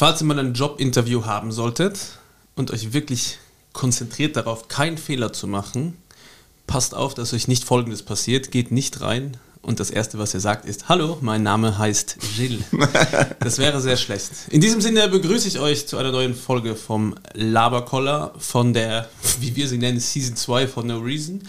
Falls ihr mal ein Jobinterview haben solltet und euch wirklich konzentriert darauf, keinen Fehler zu machen, passt auf, dass euch nicht Folgendes passiert. Geht nicht rein und das Erste, was ihr sagt, ist Hallo, mein Name heißt Gilles. Das wäre sehr schlecht. In diesem Sinne begrüße ich euch zu einer neuen Folge vom Laberkoller von der, wie wir sie nennen, Season 2 von No Reason.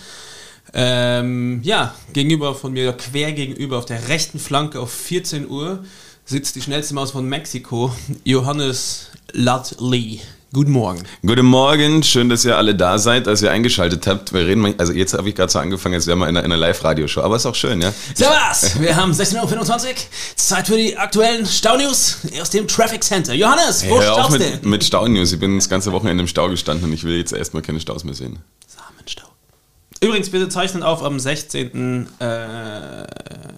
Ähm, ja, gegenüber von mir, quer gegenüber auf der rechten Flanke auf 14 Uhr sitzt die schnellste Maus von Mexiko, Johannes Lee. Guten Morgen. Guten Morgen, schön, dass ihr alle da seid, dass ihr eingeschaltet habt. Wir reden, also jetzt habe ich gerade so angefangen, als wären wir in einer, einer Live-Radioshow, aber ist auch schön, ja? Servus, wir haben 16.25 Uhr, Zeit für die aktuellen Staunews aus dem Traffic Center. Johannes, wo hey, hör auf staust mit, du? mit Staunews. Ich bin das ganze Wochenende im Stau gestanden und ich will jetzt erstmal keine Staus mehr sehen. Übrigens, wir zeichnen auf am 16. Äh,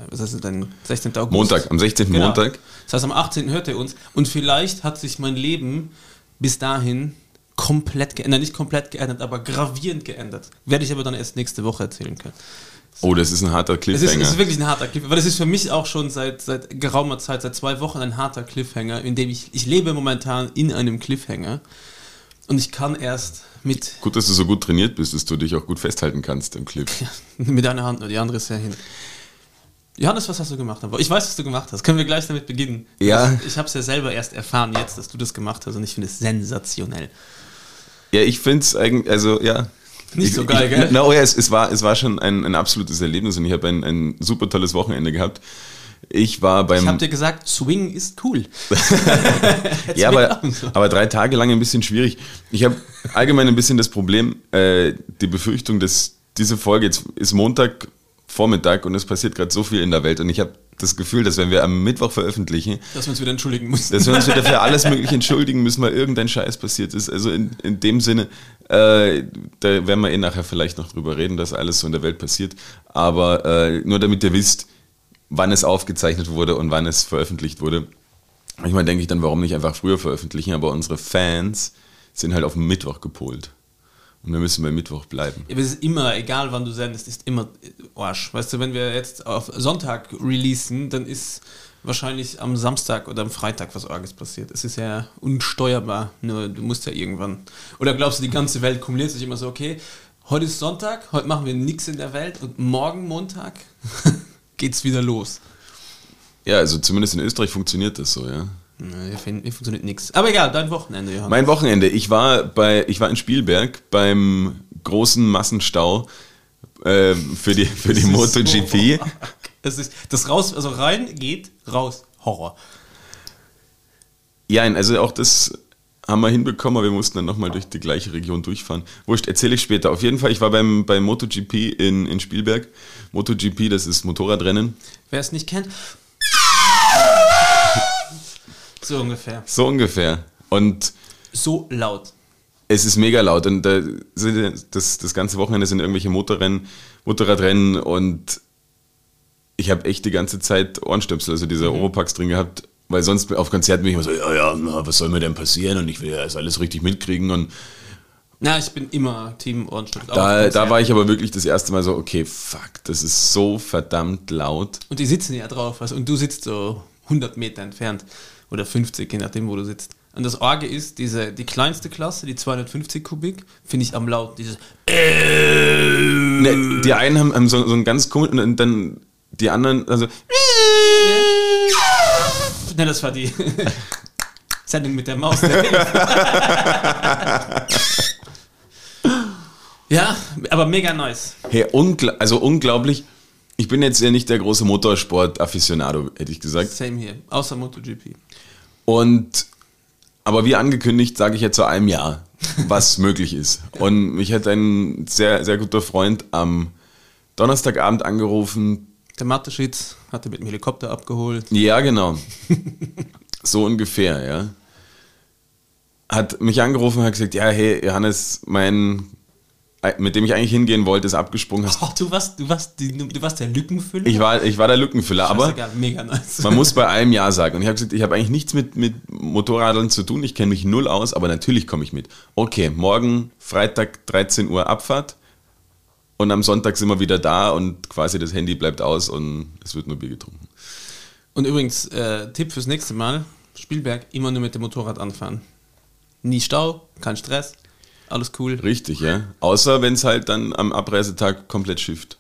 was ist es denn? 16. August. Montag, am 16. Genau. Montag. Das heißt, am 18. hört ihr uns. Und vielleicht hat sich mein Leben bis dahin komplett geändert. Nicht komplett geändert, aber gravierend geändert. Werde ich aber dann erst nächste Woche erzählen können. Oh, das ist ein harter ist, Cliffhanger. es ist wirklich ein harter Cliffhanger. Weil das ist für mich auch schon seit, seit geraumer Zeit, seit zwei Wochen ein harter Cliffhanger, in dem ich, ich lebe momentan in einem Cliffhanger. Und ich kann erst mit, gut, dass du so gut trainiert bist, dass du dich auch gut festhalten kannst im Cliff. mit einer Hand, nur die andere ist ja hin. Johannes, was hast du gemacht? Ich weiß, was du gemacht hast. Können wir gleich damit beginnen? Ja. Ich, ich habe es ja selber erst erfahren jetzt, dass du das gemacht hast und ich finde es sensationell. Ja, ich finde es eigentlich, also ja. Nicht ich, so geil, ich, gell? Na, oh ja, es, es, war, es war schon ein, ein absolutes Erlebnis und ich habe ein, ein super tolles Wochenende gehabt. Ich war beim. Ich habe dir gesagt, Swing ist cool. Ja, aber, aber drei Tage lang ein bisschen schwierig. Ich habe allgemein ein bisschen das Problem, äh, die Befürchtung, dass diese Folge jetzt ist Montag Vormittag und es passiert gerade so viel in der Welt und ich habe das Gefühl, dass wenn wir am Mittwoch veröffentlichen, dass wir uns wieder entschuldigen müssen. dass wir uns wieder für alles Mögliche entschuldigen müssen, weil irgendein Scheiß passiert ist. Also in, in dem Sinne, äh, da werden wir eh nachher vielleicht noch drüber reden, dass alles so in der Welt passiert. Aber äh, nur damit ihr wisst, wann es aufgezeichnet wurde und wann es veröffentlicht wurde. Manchmal denke ich dann, warum nicht einfach früher veröffentlichen, aber unsere Fans sind halt auf Mittwoch gepolt. Und wir müssen bei Mittwoch bleiben. Aber es ist immer, egal wann du sendest, ist immer Arsch. Weißt du, wenn wir jetzt auf Sonntag releasen, dann ist wahrscheinlich am Samstag oder am Freitag was Orges passiert. Es ist ja unsteuerbar, nur du musst ja irgendwann. Oder glaubst du, die ganze Welt kumuliert sich immer so, okay, heute ist Sonntag, heute machen wir nichts in der Welt und morgen Montag geht's wieder los. Ja, also zumindest in Österreich funktioniert das so, ja. Na, Hier, funktioniert nichts. Aber egal, dein Wochenende, Johann. Mein Wochenende, ich war bei, ich war in Spielberg beim großen Massenstau äh, für die, für die Das MotoGP. so- Es ist, das raus, also rein geht, raus, Horror. Ja, also auch das haben wir hinbekommen, aber wir mussten dann nochmal durch die gleiche Region durchfahren. Wurscht, erzähle ich später. Auf jeden Fall, ich war beim, beim MotoGP in, in Spielberg. MotoGP, das ist Motorradrennen. Wer es nicht kennt. So ungefähr. So ungefähr. Und So laut. es ist mega laut und da sind das, das ganze Wochenende sind irgendwelche Motorrennen, Motorradrennen und ich habe echt die ganze Zeit Ohrenstöpsel, also diese Oropax drin gehabt, weil sonst auf Konzerten bin ich immer so, ja, ja, na, was soll mir denn passieren und ich will ja das alles richtig mitkriegen und Na, ich bin immer Team Ohrenstück. da, da war ich aber wirklich das erste Mal so, okay, fuck, das ist so verdammt laut. Und die sitzen ja drauf. Also, und du sitzt so 100 Meter entfernt. Oder 50, je nachdem, wo du sitzt. Und das Orge ist, diese, die kleinste Klasse, die 250 Kubik, finde ich am laut. Dieses. Ne, die einen haben, haben so, so ein ganz komisch und dann die anderen, also Ne, das war die Sendung mit der Maus. Der ja, aber mega nice. Hey, ungl also unglaublich. Ich bin jetzt ja nicht der große Motorsport-Afficionado, hätte ich gesagt. Same hier. Außer MotoGP. Und aber wie angekündigt, sage ich jetzt zu einem Jahr, was möglich ist. Und mich hat ein sehr, sehr guter Freund am Donnerstagabend angerufen. Der Mateschitz hatte mit dem Helikopter abgeholt. Ja, genau. so ungefähr, ja. Hat mich angerufen und hat gesagt, ja, hey, Johannes, mein, mit dem ich eigentlich hingehen wollte, ist abgesprungen. Hast Oh, du warst, du warst, du warst der Lückenfüller? Ich war, ich war der Lückenfüller, aber mega nice. man muss bei einem Ja sagen. Und ich habe gesagt, ich habe eigentlich nichts mit, mit Motorradern zu tun, ich kenne mich null aus, aber natürlich komme ich mit. Okay, morgen Freitag 13 Uhr Abfahrt und am Sonntag sind wir wieder da und quasi das Handy bleibt aus und es wird nur Bier getrunken. Und übrigens, äh, Tipp fürs nächste Mal, Spielberg immer nur mit dem Motorrad anfahren. Nie Stau, kein Stress, alles cool. Richtig, ja. Außer wenn es halt dann am Abreisetag komplett schifft.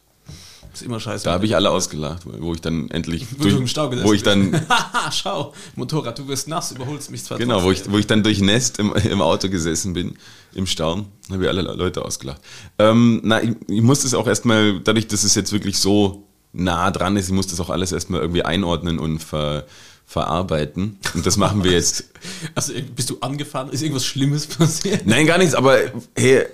Ist immer scheiße. Da habe ich alle ausgelacht, wo ich dann endlich Wo du im Stau gesessen wo ich dann schau, Motorrad, du wirst nass, überholst mich zwar genau, wo ich, wo ich dann durch Nest im, im Auto gesessen bin, im Stau, habe ich alle Leute ausgelacht. Ähm, na, ich, ich muss das auch erstmal, dadurch, dass es jetzt wirklich so nah dran ist, ich muss das auch alles erstmal irgendwie einordnen und ver, verarbeiten. Und das machen wir jetzt. Also bist du angefahren? Ist irgendwas Schlimmes passiert? Nein, gar nichts, aber hey,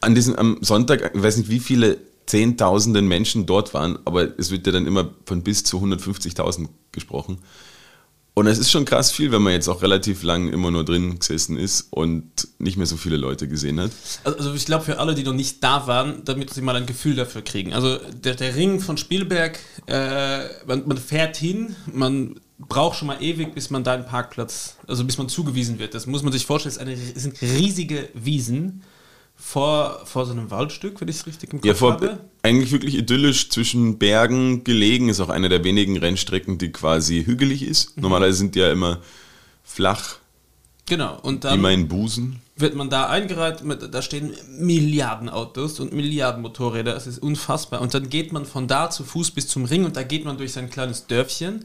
an diesem am Sonntag, ich weiß nicht, wie viele Zehntausenden Menschen dort waren, aber es wird ja dann immer von bis zu 150.000 gesprochen. Und es ist schon krass viel, wenn man jetzt auch relativ lang immer nur drin gesessen ist und nicht mehr so viele Leute gesehen hat. Also ich glaube für alle, die noch nicht da waren, damit sie mal ein Gefühl dafür kriegen. Also der, der Ring von Spielberg, äh, man, man fährt hin, man braucht schon mal ewig, bis man da einen Parkplatz, also bis man zugewiesen wird. Das muss man sich vorstellen, es sind riesige Wiesen vor, vor so einem Waldstück, wenn ich es richtig im Kopf Ja, vor, habe. eigentlich wirklich idyllisch zwischen Bergen gelegen, ist auch eine der wenigen Rennstrecken, die quasi hügelig ist. Mhm. Normalerweise sind die ja immer flach, Genau, und wie dann mein Busen. wird man da eingereiht, mit, da stehen Milliarden Autos und Milliarden Motorräder, es ist unfassbar. Und dann geht man von da zu Fuß bis zum Ring und da geht man durch sein kleines Dörfchen.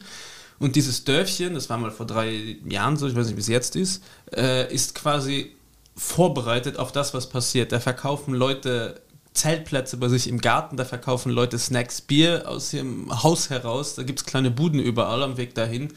Und dieses Dörfchen, das war mal vor drei Jahren so, ich weiß nicht, wie es jetzt ist, äh, ist quasi vorbereitet auf das, was passiert. Da verkaufen Leute Zeltplätze bei sich im Garten, da verkaufen Leute Snacks, Bier aus ihrem Haus heraus, da gibt es kleine Buden überall am Weg dahin.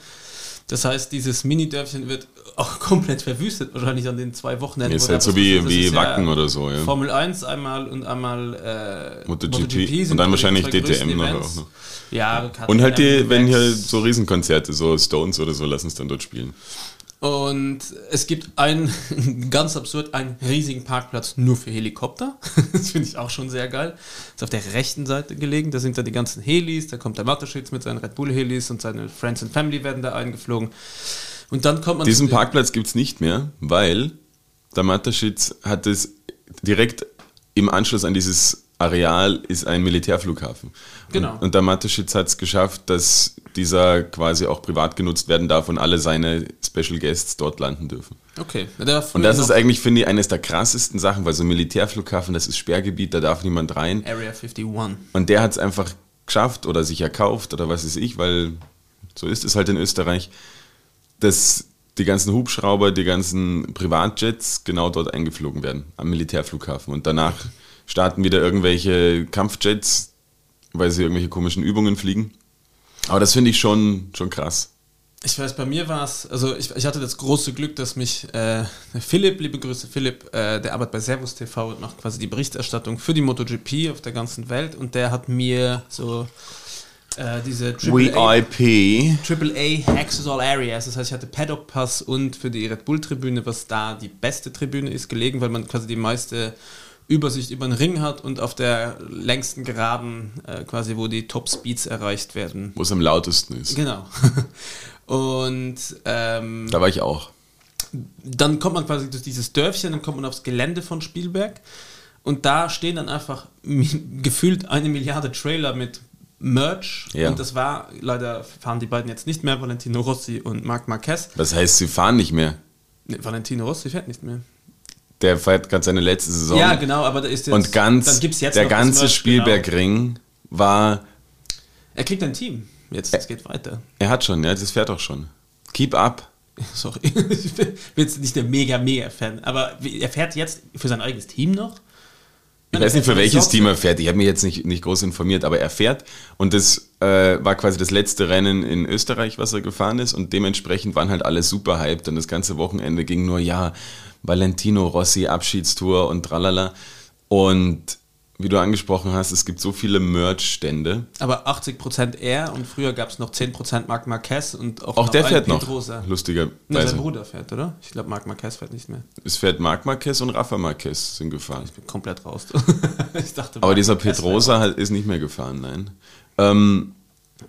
Das heißt, dieses Mini-Dörfchen wird auch komplett verwüstet, wahrscheinlich an den zwei Wochenenden. Ist halt so wie, wie ist ja Wacken oder so, ja. Formel 1 einmal und einmal äh, MotoGP. sind Und dann wahrscheinlich DTM noch auch noch. Ja, Und halt die, wenn hier so Riesenkonzerte, so Stones oder so, lassen es dann dort spielen. Und es gibt einen, ganz absurd, einen riesigen Parkplatz nur für Helikopter. Das finde ich auch schon sehr geil. Ist auf der rechten Seite gelegen. Da sind da die ganzen Helis. Da kommt der Matterschitz mit seinen Red Bull Helis und seine Friends and Family werden da eingeflogen. Und dann kommt man Diesen Parkplatz gibt es nicht mehr, weil der Mateschitz hat es direkt im Anschluss an dieses Areal ist ein Militärflughafen. Genau. Und, und der Mateschitz hat es geschafft, dass dieser quasi auch privat genutzt werden darf und alle seine Special Guests dort landen dürfen. Okay. War Und das ist eigentlich, finde ich, eines der krassesten Sachen, weil so ein Militärflughafen, das ist Sperrgebiet, da darf niemand rein. Area 51. Und der hat es einfach geschafft oder sich erkauft oder was weiß ich, weil so ist es halt in Österreich, dass die ganzen Hubschrauber, die ganzen Privatjets genau dort eingeflogen werden, am Militärflughafen. Und danach starten wieder irgendwelche Kampfjets, weil sie irgendwelche komischen Übungen fliegen. Aber das finde ich schon, schon krass. Ich weiß, bei mir war es, also ich, ich hatte das große Glück, dass mich äh, Philipp, liebe Grüße Philipp, äh, der arbeitet bei Servus TV und macht quasi die Berichterstattung für die MotoGP auf der ganzen Welt und der hat mir so äh, diese VIP. AAA Access All Areas, das heißt, ich hatte Paddock Pass und für die Red Bull Tribüne, was da die beste Tribüne ist, gelegen, weil man quasi die meiste Übersicht über den Ring hat und auf der längsten Geraden äh, quasi, wo die Top Speeds erreicht werden. Wo es am lautesten ist. Genau. Und ähm, Da war ich auch. dann kommt man quasi durch dieses Dörfchen, dann kommt man aufs Gelände von Spielberg und da stehen dann einfach gefühlt eine Milliarde Trailer mit Merch Ja. und das war, leider fahren die beiden jetzt nicht mehr, Valentino Rossi und Marc Marquez. Das heißt, sie fahren nicht mehr. Nee, Valentino Rossi fährt nicht mehr. Der fährt gerade seine letzte Saison. Ja, genau, aber da ist jetzt, Und ganz, der ganze Spielbergring war, Genau. Er kriegt ein Team. Jetzt, es geht weiter. er hat schon, ja, das fährt auch schon. Keep up. Sorry, ich bin jetzt nicht der mega, mega Fan, aber er fährt jetzt für sein eigenes Team noch. Ich weiß nicht, für welches Team er fährt. Ich habe mich jetzt nicht, nicht groß informiert, aber er fährt. Und das äh, war quasi das letzte Rennen in Österreich, was er gefahren ist. Und dementsprechend waren halt alle super hyped. Und das ganze Wochenende ging nur, ja, Valentino Rossi, Abschiedstour und tralala. Und wie du angesprochen hast, es gibt so viele Merch-Stände. Aber 80% er und früher gab es noch 10% Marc Marquez und auch, Auch noch der fährt noch. Pedrosa. Ne, sein Bruder fährt, oder? Ich glaube, Marc Marquez fährt nicht mehr. Es fährt Marc Marquez und Rafa Marquez sind gefahren. Ich bin komplett raus. ich dachte, Aber Marc dieser Marquez Pedrosa halt ist nicht mehr gefahren, nein. Ähm,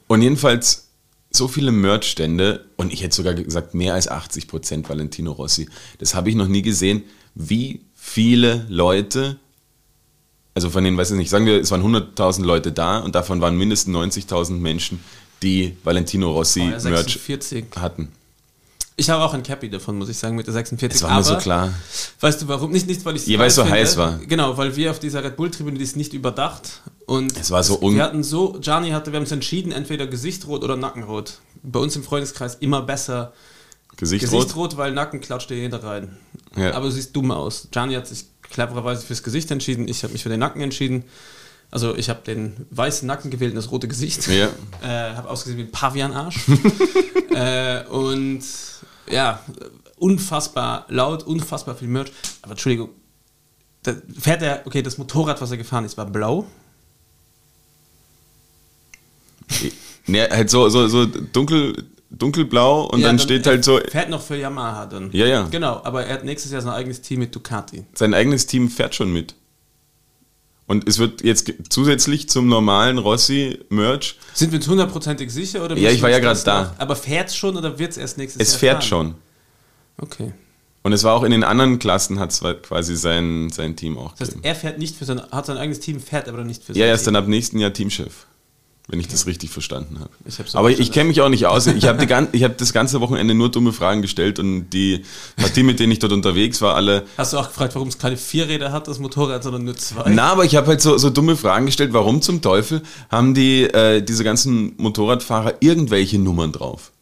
und jedenfalls so viele Merch-Stände und ich hätte sogar gesagt mehr als 80% Valentino Rossi. Das habe ich noch nie gesehen, wie viele Leute, also von denen, weiß ich nicht, sagen wir, es waren 100.000 Leute da und davon waren mindestens 90.000 Menschen, die Valentino Rossi Merch 46. hatten. Ich habe auch ein Cappy davon, muss ich sagen, mit der 46. Es war mir so klar. Weißt du warum? Nicht, nicht weil ich es so heiß war. Genau, weil wir auf dieser Red Bull-Tribüne, die ist nicht überdacht. Und Es war so un- Wir hatten so, Gianni hatte, wir haben uns entschieden, entweder Gesichtrot oder Nackenrot. Bei uns im Freundeskreis immer besser Gesicht, rot. Gesichtrot, weil Nacken klatscht dir jeder rein. Ja. Aber du siehst dumm aus. Gianni hat sich clevererweise fürs Gesicht entschieden, ich habe mich für den Nacken entschieden. Also ich habe den weißen Nacken gewählt und das rote Gesicht. Ja. Äh, habe ausgesehen wie ein Pavianarsch. äh, und ja, unfassbar laut, unfassbar viel Merch. Aber Entschuldigung, da fährt er, okay, das Motorrad, was er gefahren ist, war blau. Ne, halt so, so, so dunkel, dunkelblau und Ja, dann steht halt so, Fährt noch für Yamaha dann. Ja, ja. Genau, aber er hat nächstes Jahr sein eigenes Team mit Ducati. sein eigenes Team fährt schon mit. Und es wird jetzt zusätzlich zum normalen Rossi-Merch, Sind wir uns hundertprozentig sicher? Oder Ja, ich war ja das da. Aber fährt es schon oder wird es erst nächstes es Jahr fährt fahren? schon. Okay. Und es war auch in den anderen Klassen, hat es quasi sein, sein Team auch Das heißt, gegeben. er fährt nicht für sein, hat sein eigenes Team, fährt aber nicht für sein Ja, er ist Team. dann ab nächsten Jahr Teamchef. Wenn ich das richtig verstanden habe. Ich so Aber ich kenne mich auch nicht aus. Ich habe hab das ganze Wochenende nur dumme Fragen gestellt und die Partie, mit denen ich dort unterwegs war, alle. Hast du auch gefragt, warum es keine vier Räder hat, das Motorrad, sondern nur zwei? Na, aber ich habe halt so, so dumme Fragen gestellt. Warum zum Teufel haben die äh, diese ganzen Motorradfahrer irgendwelche Nummern drauf?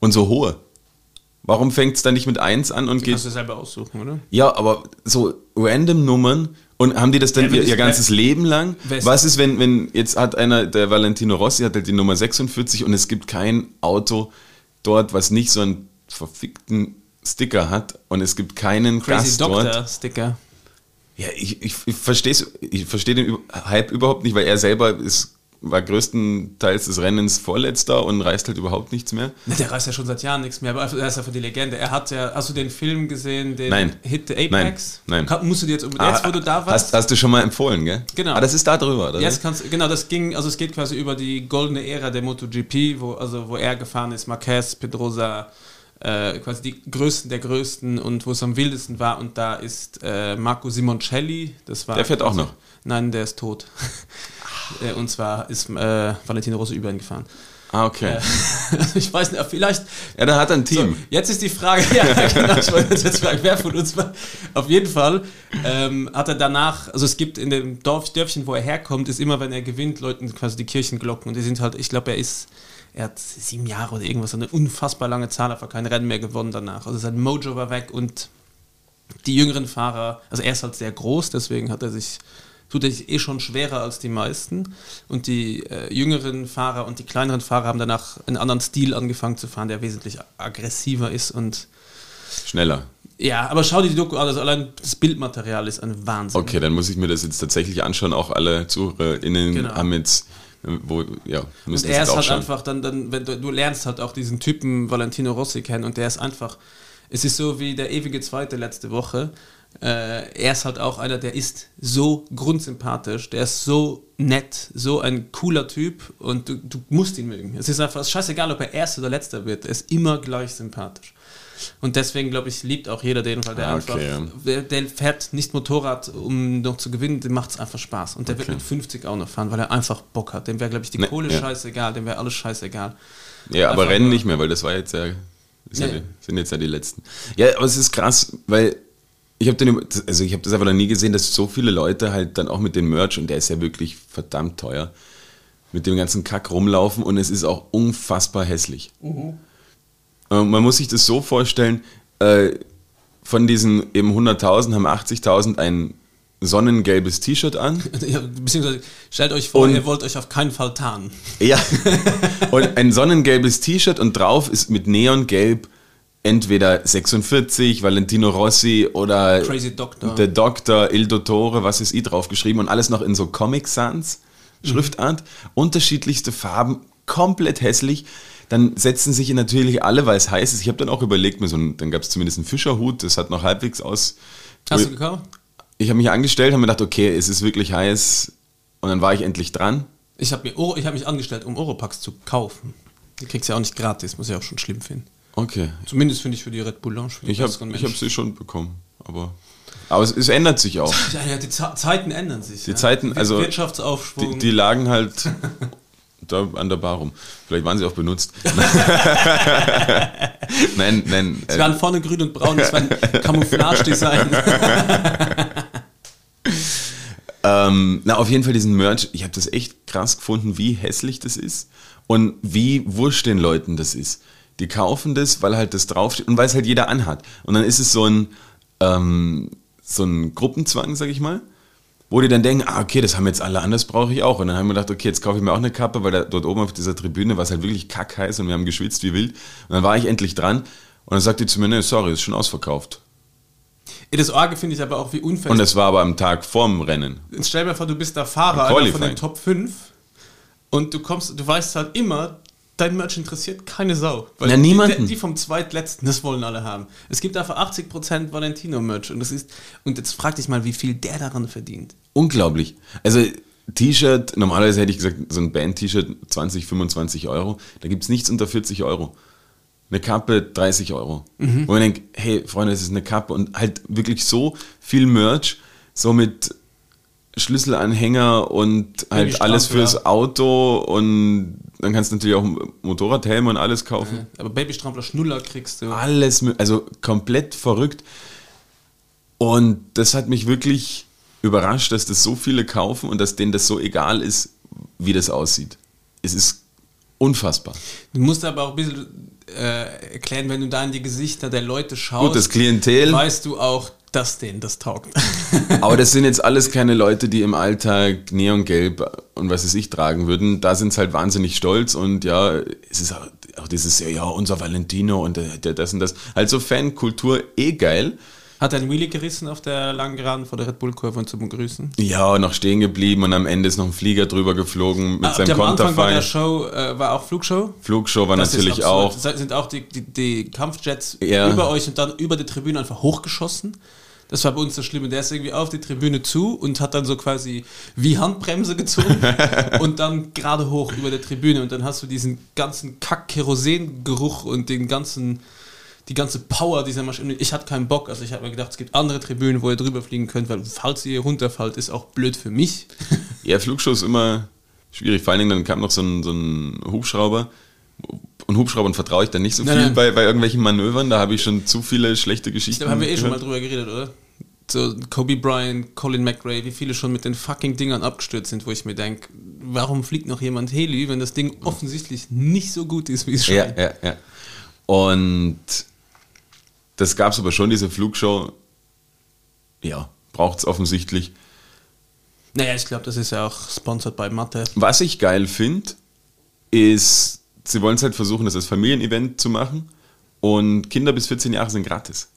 Und so hohe? Warum fängt es dann nicht mit 1 an und geht. Kannst du selber aussuchen, oder? Ja, aber so random Nummern und haben die das dann Ja, ihr, ihr ganzes Leben lang? Wer ist- Was ist, wenn, wenn jetzt hat einer, der Valentino Rossi hat halt die Nummer 46 und es gibt kein Auto dort, was nicht so einen verfickten Sticker hat und es gibt keinen Crazy Gast dort. Doctor Sticker. Ja, ich, ich, ich verstehe ich versteh den Hype überhaupt nicht, weil er selber ist, war größtenteils des Rennens Vorletzter und reist halt überhaupt nichts mehr. Na, Der reißt ja schon seit Jahren nichts mehr, aber er ist einfach die Legende. Er hat ja, hast du den Film gesehen, den Nein. Hit the Apex? Nein, nein. Musst du dir jetzt, unbedingt- jetzt wo du da warst? Hast, hast du schon mal empfohlen, gell? Genau. Ah, das ist da drüber, oder? Jetzt kannst, genau, das ging, also es geht quasi über die goldene Ära der MotoGP, wo, also wo er gefahren ist, Marquez, Pedrosa, äh, quasi die Größten der Größten und wo es am wildesten war und da ist äh, Marco Simoncelli, das war... Der fährt auch noch? Nein, der ist tot. Äh, und zwar ist äh, Valentino Rossi über ihn gefahren. Ah, okay. ich weiß nicht, vielleicht... Ja, dann hat er ein Team. So, jetzt ist die Frage, ja, genau, ich wollte jetzt fragen, wer von uns war. Auf jeden Fall ähm, hat er danach, also es gibt in dem Dorf, Dörfchen, wo er herkommt, ist immer, wenn er gewinnt, läuten quasi die Kirchenglocken und die sind halt, ich glaube, er ist, er hat sieben Jahre oder irgendwas, eine unfassbar lange Zahl, aber kein Rennen mehr gewonnen danach. Also sein Mojo war weg und die jüngeren Fahrer, also er ist halt sehr groß, deswegen hat er sich, tut er sich eh schon schwerer als die meisten. Und die äh, jüngeren Fahrer und die kleineren Fahrer haben danach einen anderen Stil angefangen zu fahren, der wesentlich aggressiver ist und Schneller. ja, aber schau dir die Doku an, also allein das Bildmaterial ist ein Wahnsinn. Okay, dann muss ich mir das jetzt tatsächlich anschauen. Auch alle ZuhörerInnen Genau. haben jetzt, äh, wo, ja, Und er ist halt schauen. einfach, dann, dann, wenn du, du lernst halt auch diesen Typen Valentino Rossi kennen und der ist einfach, es ist so wie der ewige Zweite letzte Woche. Äh, er ist halt auch einer, der ist so grundsympathisch, der ist so nett, so ein cooler Typ und du, du musst ihn mögen. Es ist einfach scheißegal, ob er Erster oder Letzter wird, er ist immer gleich sympathisch. Und deswegen, glaube ich, liebt auch jeder den, weil der Ah, einfach, okay, ja. der, der fährt nicht Motorrad, um noch zu gewinnen, dem macht es einfach Spaß. Und der wird Okay. mit 50 auch noch fahren, weil er einfach Bock hat. Dem wäre, glaube ich, die Ne, Kohle ja. scheißegal, dem wäre alles scheißegal. Ja, aber Einfach Rennen nicht mehr, weil das war jetzt ja, ja Nee. die, sind jetzt ja die letzten. Ja, aber es ist krass, weil ich habe den, also ich habe das einfach noch nie gesehen, dass so viele Leute halt dann auch mit dem Merch und der ist ja wirklich verdammt teuer, mit dem ganzen Kack rumlaufen und es ist auch unfassbar hässlich. Äh, Man muss sich das so vorstellen, äh, von diesen eben 100.000 haben 80.000 ein sonnengelbes T-Shirt an. Ja, beziehungsweise stellt euch vor, Und- ihr wollt euch auf keinen Fall tarnen. Ja. Und ein sonnengelbes T-Shirt und drauf ist mit Neongelb entweder 46, Valentino Rossi oder Crazy Doctor. der Doktor, Il Dottore, was ist I draufgeschrieben und alles noch in so Comic Sans Schriftart, unterschiedlichste Farben, komplett hässlich. Dann setzen sich natürlich alle, weil es heiß ist. Ich habe dann auch überlegt, mir so ein, dann gab es zumindest einen Fischerhut, das hat noch halbwegs aus. Hast du gekauft? Ich habe mich angestellt, habe mir gedacht, okay, es ist wirklich heiß. Und dann war ich endlich dran. Ich habe hab mich angestellt, um Oropax zu kaufen. Die kriegst ja auch nicht gratis, muss ich auch schon schlimm finden. Okay. Zumindest finde ich für die Red Bull Lounge. Ich habe hab sie schon bekommen, aber, aber es, es ändert sich auch. Ja, ja, die Ze- Zeiten ändern sich. Die Zeiten, also Wirtschaftsaufschwung. Die, die lagen halt da an der Bar rum. Vielleicht waren sie auch benutzt. nein, nein. Sie waren vorne grün und braun, das war ein Camouflage-Design. ähm, na, auf jeden Fall diesen Merch. Ich habe das echt krass gefunden, wie hässlich das ist und wie wurscht den Leuten das ist. Die kaufen das, weil halt das draufsteht und weil es halt jeder anhat. Und dann ist es so ein, ähm, so ein Gruppenzwang, sag ich mal wo die dann denken, ah, okay, das haben jetzt alle an, das brauche ich auch. Und dann haben wir gedacht, okay, jetzt kaufe ich mir auch eine Kappe, weil da, dort oben auf dieser Tribüne war es halt wirklich kackheiß und wir haben geschwitzt wie wild. Und dann war ich endlich dran und dann sagte die zu mir, nee, sorry, ist schon ausverkauft. Das Orge finde ich aber auch wie unfair. Und es war aber am Tag vorm Rennen. Jetzt stell dir vor, du bist der Fahrer einer von den Top 5 und du kommst, du weißt halt immer, dein Merch interessiert keine Sau. Weil ja, niemanden. Die, die, vom Zweitletzten, das wollen alle haben. Es gibt dafür 80% Valentino-Merch und das ist, und jetzt frag dich mal, wie viel der daran verdient. Unglaublich. Also T-Shirt, normalerweise hätte ich gesagt, so ein Band-T-Shirt 20, 25 Euro. Da gibt es nichts unter 40 Euro. Eine Kappe 30 Euro. Mhm. Wo man denkt, hey Freunde, es ist eine Kappe und halt wirklich so viel Merch, so mit Schlüsselanhänger und halt alles fürs Auto und dann kannst du natürlich auch Motorradhelme und alles kaufen. Ja, aber Babystrampler Schnuller kriegst du. Alles, also komplett verrückt. Und das hat mich wirklich überrascht, dass das so viele kaufen und dass denen das so egal ist, wie das aussieht. Es ist unfassbar. Du musst aber auch ein bisschen äh, erklären, wenn du da in die Gesichter der Leute schaust. Gut, das Klientel. Weißt du auch, dass denen das taugt. Aber das sind jetzt alles keine Leute, die im Alltag Neongelb und was weiß ich tragen würden. Da sind sie halt wahnsinnig stolz und ja, es ist auch, auch dieses, ja, unser Valentino und der, der das und das. Also Fankultur eh geil. Hat er einen Wheelie gerissen auf der langen Geraden vor der Red Bull-Kurve und zum Begrüßen? Ja, noch stehen geblieben und am Ende ist noch ein Flieger drüber geflogen mit ah, seinem Konterfei. Am Anfang der Show äh, war auch Flugshow? Flugshow war das natürlich auch. Sind auch die, die, die Kampfjets ja. über euch und dann über die Tribüne einfach hochgeschossen. Das war bei uns das Schlimme. Der ist irgendwie auf die Tribüne zu und hat dann so quasi wie Handbremse gezogen und dann gerade hoch über der Tribüne. Und dann hast du diesen ganzen Kack-Kerosengeruch und den ganzen, die ganze Power dieser Maschine. Ich hatte keinen Bock. Also ich habe mir gedacht, es gibt andere Tribünen, wo ihr drüber fliegen könnt, weil falls ihr runterfallt, ist auch blöd für mich. ja, Flugshow ist immer schwierig. Vor allen Dingen dann kam noch so ein, so ein Hubschrauber und Hubschraubern vertraue ich dann nicht so nein, viel nein. Bei, bei irgendwelchen Manövern. Da habe ich schon zu viele schlechte Geschichten. Da haben wir eh schon mal drüber geredet, oder? So Kobe Bryant, Colin McRae, wie viele schon mit den fucking Dingern abgestürzt sind, wo ich mir denke, warum fliegt noch jemand Heli, wenn das Ding offensichtlich nicht so gut ist, wie es scheint. Ja, ja, ja. Und das gab es aber schon, diese Flugshow. Ja, braucht es offensichtlich. Naja, ich glaube, das ist ja auch sponsored bei Mathe. Was ich geil finde, ist sie wollen es halt versuchen, das als Familienevent zu machen. Und Kinder bis 14 Jahre sind gratis.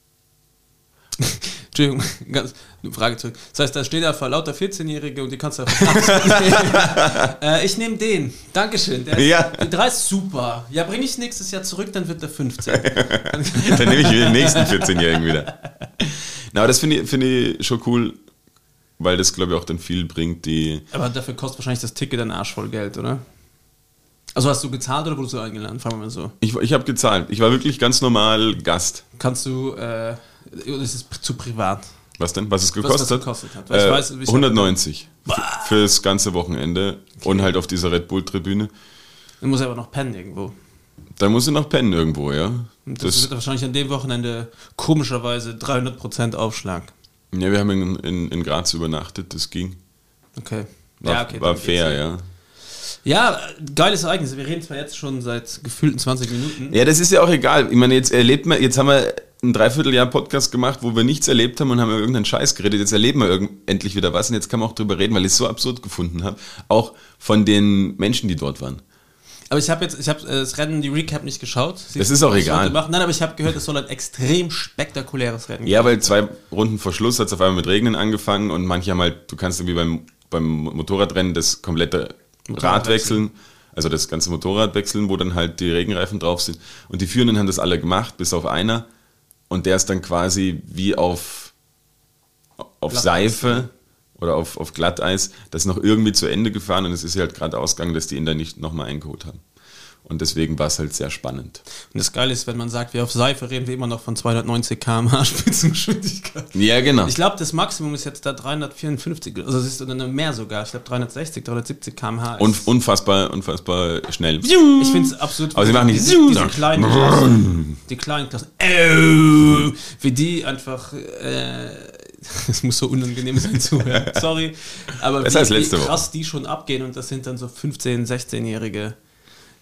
Entschuldigung, ganz eine Frage zurück. Das heißt, da steht da vor lauter 14-Jährige und die kannst du äh, Ich nehme den. Dankeschön. Der ist, ja. Der 3 ist super. Ja, bringe ich nächstes Jahr zurück, dann wird der 15. dann nehme ich den nächsten 14-Jährigen wieder. Na, aber das finde ich, find ich schon cool, weil das, glaube ich, auch dann viel bringt, die. Aber dafür kostet wahrscheinlich das Ticket ein Arsch voll Geld, oder? Also hast du gezahlt oder wurdest du eingeladen? Fangen wir mal so. Ich, ich habe gezahlt. Ich war wirklich ganz normal Gast. Kannst du, äh, das ist zu privat. Was denn? Was es gekostet, was, was gekostet hat? Äh, weiß, 190 für das ganze Wochenende okay. und halt auf dieser Red Bull-Tribüne. Dann muss er aber noch pennen irgendwo. Da muss er noch pennen irgendwo, ja. Und das, das wird wahrscheinlich an dem Wochenende komischerweise 300% Aufschlag. Ja, wir haben in, in, in Graz übernachtet, das ging. Okay. War, ja, okay, war fair, ja. Ja, geiles Ereignis. Wir reden zwar jetzt schon seit gefühlten 20 Minuten. Ja, das ist ja auch egal. Ich meine, jetzt erlebt man, jetzt haben wir ein Dreivierteljahr Podcast gemacht, wo wir nichts erlebt haben und haben über irgendeinen Scheiß geredet. Jetzt erleben wir endlich wieder was und jetzt kann man auch drüber reden, weil ich es so absurd gefunden habe. Auch von den Menschen, die dort waren. Aber ich habe jetzt, ich habe das Rennen, die Recap nicht geschaut. Sie das ist auch egal. Nein, aber ich habe gehört, es soll ein extrem spektakuläres Rennen Ja, weil zwei Runden vor Schluss hat es auf einmal mit Regnen angefangen und manche haben halt, du kannst irgendwie beim, beim Motorradrennen das komplette Rad wechseln, also das ganze Motorrad wechseln, wo dann halt die Regenreifen drauf sind. Und die Führenden haben das alle gemacht, bis auf einer. Und der ist dann quasi wie auf, auf Seife oder auf, auf Glatteis, das noch irgendwie zu Ende gefahren und es ist halt gerade ausgegangen, dass die ihn dann nicht nochmal eingeholt haben. Und deswegen war es halt sehr spannend. Und das Geile ist, wenn man sagt, wir auf Seife reden wir immer noch von 290 km/h Spitzengeschwindigkeit. Ja, genau. Ich glaube, das Maximum ist jetzt da 354, also es ist oder mehr sogar. Ich glaube 360, 370 km/h. Und unfassbar, unfassbar schnell. Ich finde es absolut. Aber sie machen nicht diese, diese kleinen, Klassen, die kleinen Klassen, äh, wie die einfach. Äh, das muss so unangenehm sein zu hören. Sorry, aber Besser als wie, wie Woche. krass die schon abgehen und das sind dann so 15, 16-Jährige.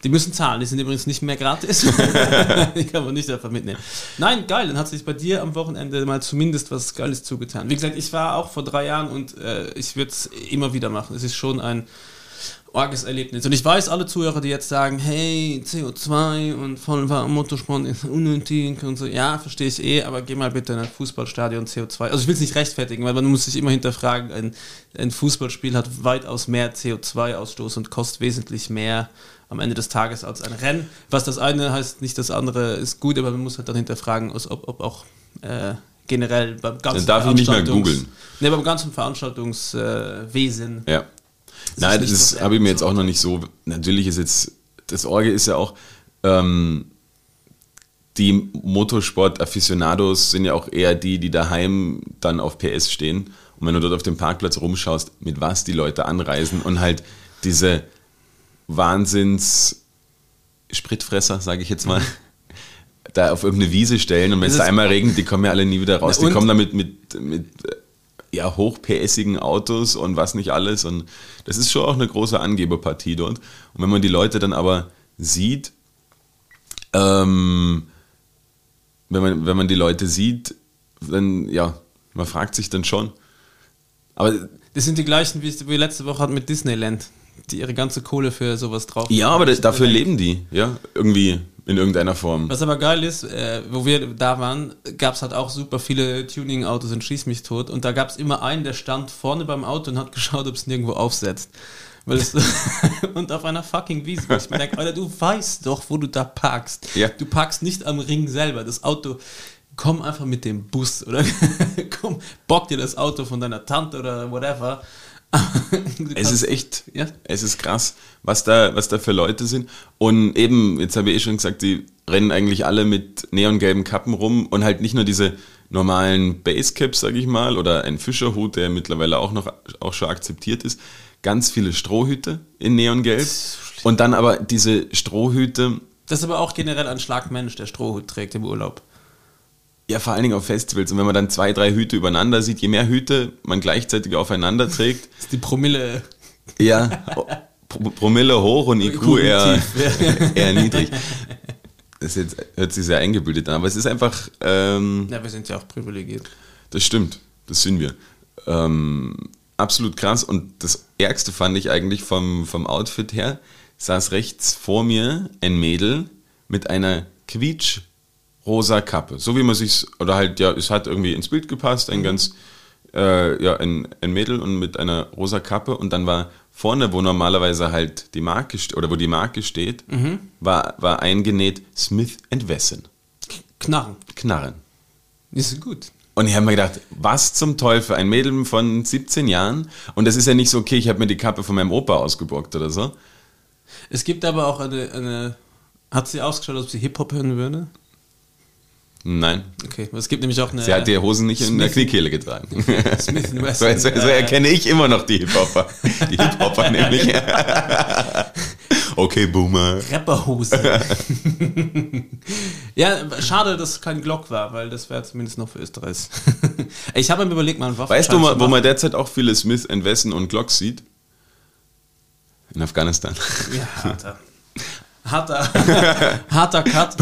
Die müssen zahlen, die sind übrigens nicht mehr gratis. die kann man nicht einfach mitnehmen. Nein, geil, dann hat sich bei dir am Wochenende mal zumindest was Geiles zugetan. Wie gesagt, ich war auch vor drei Jahren und äh, ich würde es immer wieder machen. Es ist schon ein orges Erlebnis. Und ich weiß, alle Zuhörer, die jetzt sagen, hey, CO2 und vollwarm Motorsport ist unnötig und so, ja, verstehe ich eh, aber geh mal bitte in ein Fußballstadion CO2. Also ich will es nicht rechtfertigen, weil man muss sich immer hinterfragen, ein, ein Fußballspiel hat weitaus mehr CO2-Ausstoß und kostet wesentlich mehr am Ende des Tages als ein Rennen. Was das eine heißt, nicht das andere ist gut, aber man muss halt dann hinterfragen, ob, ob auch äh, generell beim ganzen Dann darf ich nicht mehr googeln. Nee, beim ganzen Veranstaltungswesen. Ja. Das Nein, das, habe ich mir jetzt auch noch nicht so. Natürlich ist jetzt, das Orge ist ja auch, ähm, die Motorsport-Afficionados sind ja auch eher die, die daheim dann auf PS stehen. Und wenn du dort auf dem Parkplatz rumschaust, mit was die Leute anreisen und halt diese Wahnsinns Spritfresser, sage ich jetzt mal, da auf irgendeine Wiese stellen und wenn es einmal regnet, die kommen ja alle nie wieder raus. Na Die und? kommen damit mit, mit ja, hochpässigen Autos und was nicht alles. Und das ist schon auch eine große Angeberpartie dort. Und wenn man die Leute dann aber sieht, ähm, wenn, man, wenn man die Leute sieht, dann, ja, man fragt sich dann schon. Aber Das sind die gleichen, wie wir letzte Woche hatten mit Disneyland, die ihre ganze Kohle für sowas drauf ja, aber dafür leben die, ja, irgendwie in irgendeiner Form. Was aber geil ist, äh, wo wir da waren, gab es halt auch super viele Tuning-Autos und Schieß mich tot. Und da gab es immer einen, der stand vorne beim Auto und hat geschaut, ob es nirgendwo aufsetzt. Und auf einer fucking Wiese. wo Ich mir denke, Alter, du weißt doch, wo du da parkst. Ja. Du parkst nicht am Ring selber. Das Auto, komm einfach mit dem Bus oder komm, bock dir das Auto von deiner Tante oder whatever. Es ist echt, Ja. es ist krass, was da, was da für Leute sind. Und eben, jetzt habe ich eh schon gesagt, die rennen eigentlich alle mit neongelben Kappen rum und halt nicht nur diese normalen Basecaps, sage ich mal, oder ein Fischerhut, der mittlerweile auch noch auch schon akzeptiert ist. Ganz viele Strohhüte in Neongelb. Und dann aber diese Strohhüte, Das ist aber auch generell ein Schlagmensch, der Strohhut trägt im Urlaub. Ja vor allen Dingen auf Festivals. Und wenn man dann zwei, drei Hüte übereinander sieht, je mehr Hüte man gleichzeitig aufeinander trägt, Das ist die Promille. Ja, Pro- Promille hoch und IQ IQ eher, eher niedrig. Das jetzt, hört sich sehr eingebildet an, aber es ist einfach, ähm, Ja, wir sind ja auch privilegiert. das stimmt, das sind wir. Ähm, absolut krass und das Ärgste fand ich eigentlich vom, vom Outfit her, saß rechts vor mir ein Mädel mit einer quietsch-rosa Kappe. So wie man sich oder halt, ja, es hat irgendwie ins Bild gepasst, ein ganz, äh, ja, ein, ein Mädel und mit einer rosa Kappe und dann war vorne, wo normalerweise halt die Marke, oder wo die Marke steht, war, war eingenäht Smith Wesson. Knarren. Knarren. Ist gut. Und ich habe mir gedacht, was zum Teufel, ein Mädel von 17 Jahren und das ist ja nicht so, okay, ich habe mir die Kappe von meinem Opa ausgeborgt oder so. Es gibt aber auch eine, eine hat sie ausgeschaut, ob sie Hip-Hop hören würde? Nein, Okay, es gibt nämlich auch eine... sie hat die Hosen nicht in der Smith- Kniekehle getragen. Smith So, Wesson. so, so erkenne ich immer noch die Hip-Hopper. Die Hip-Hopper nämlich. okay, Boomer. Rapperhose. ja, schade, dass es kein Glock war, weil das wäre zumindest noch für Österreich. ich habe mir überlegt, mal einen Weißt du, wo, man derzeit auch viele Smith Wesson und Glocks sieht? In Afghanistan. Ja, harter. Harter, harter Cut.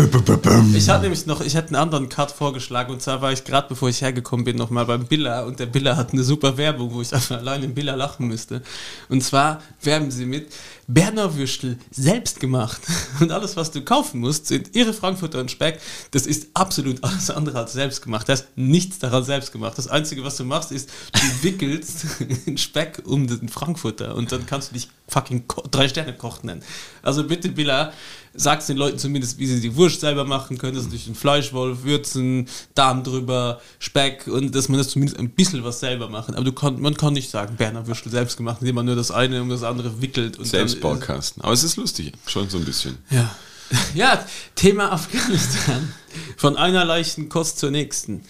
Ich hatte nämlich noch, ich hätte einen anderen Cut vorgeschlagen und zwar war ich gerade bevor ich hergekommen bin nochmal beim Billa und der Billa hat eine super Werbung, wo ich einfach allein im Billa lachen müsste. Und zwar werben sie mit Berner Würstel selbst gemacht und alles was du kaufen musst sind ihre Frankfurter und Speck. Das ist absolut alles andere als selbst gemacht. Da ist nichts daran selbst gemacht. Das einzige was du machst ist, du wickelst den Speck um den Frankfurter und dann kannst du dich fucking Drei-Sterne-Koch nennen. Also bitte, Billa, sag's den Leuten zumindest, wie sie die Wurst selber machen können, dass sie durch den Fleischwolf würzen, Darm drüber, Speck und dass man das zumindest ein bisschen was selber machen. Aber du kann, man kann nicht sagen, Berner Würstel selbst gemacht, indem man nur das eine um das andere wickelt. Und Selbstbaukasten. Aber es ist lustig, schon so ein bisschen. Ja. Ja, Thema Afghanistan. Von einer leichten Kost zur nächsten.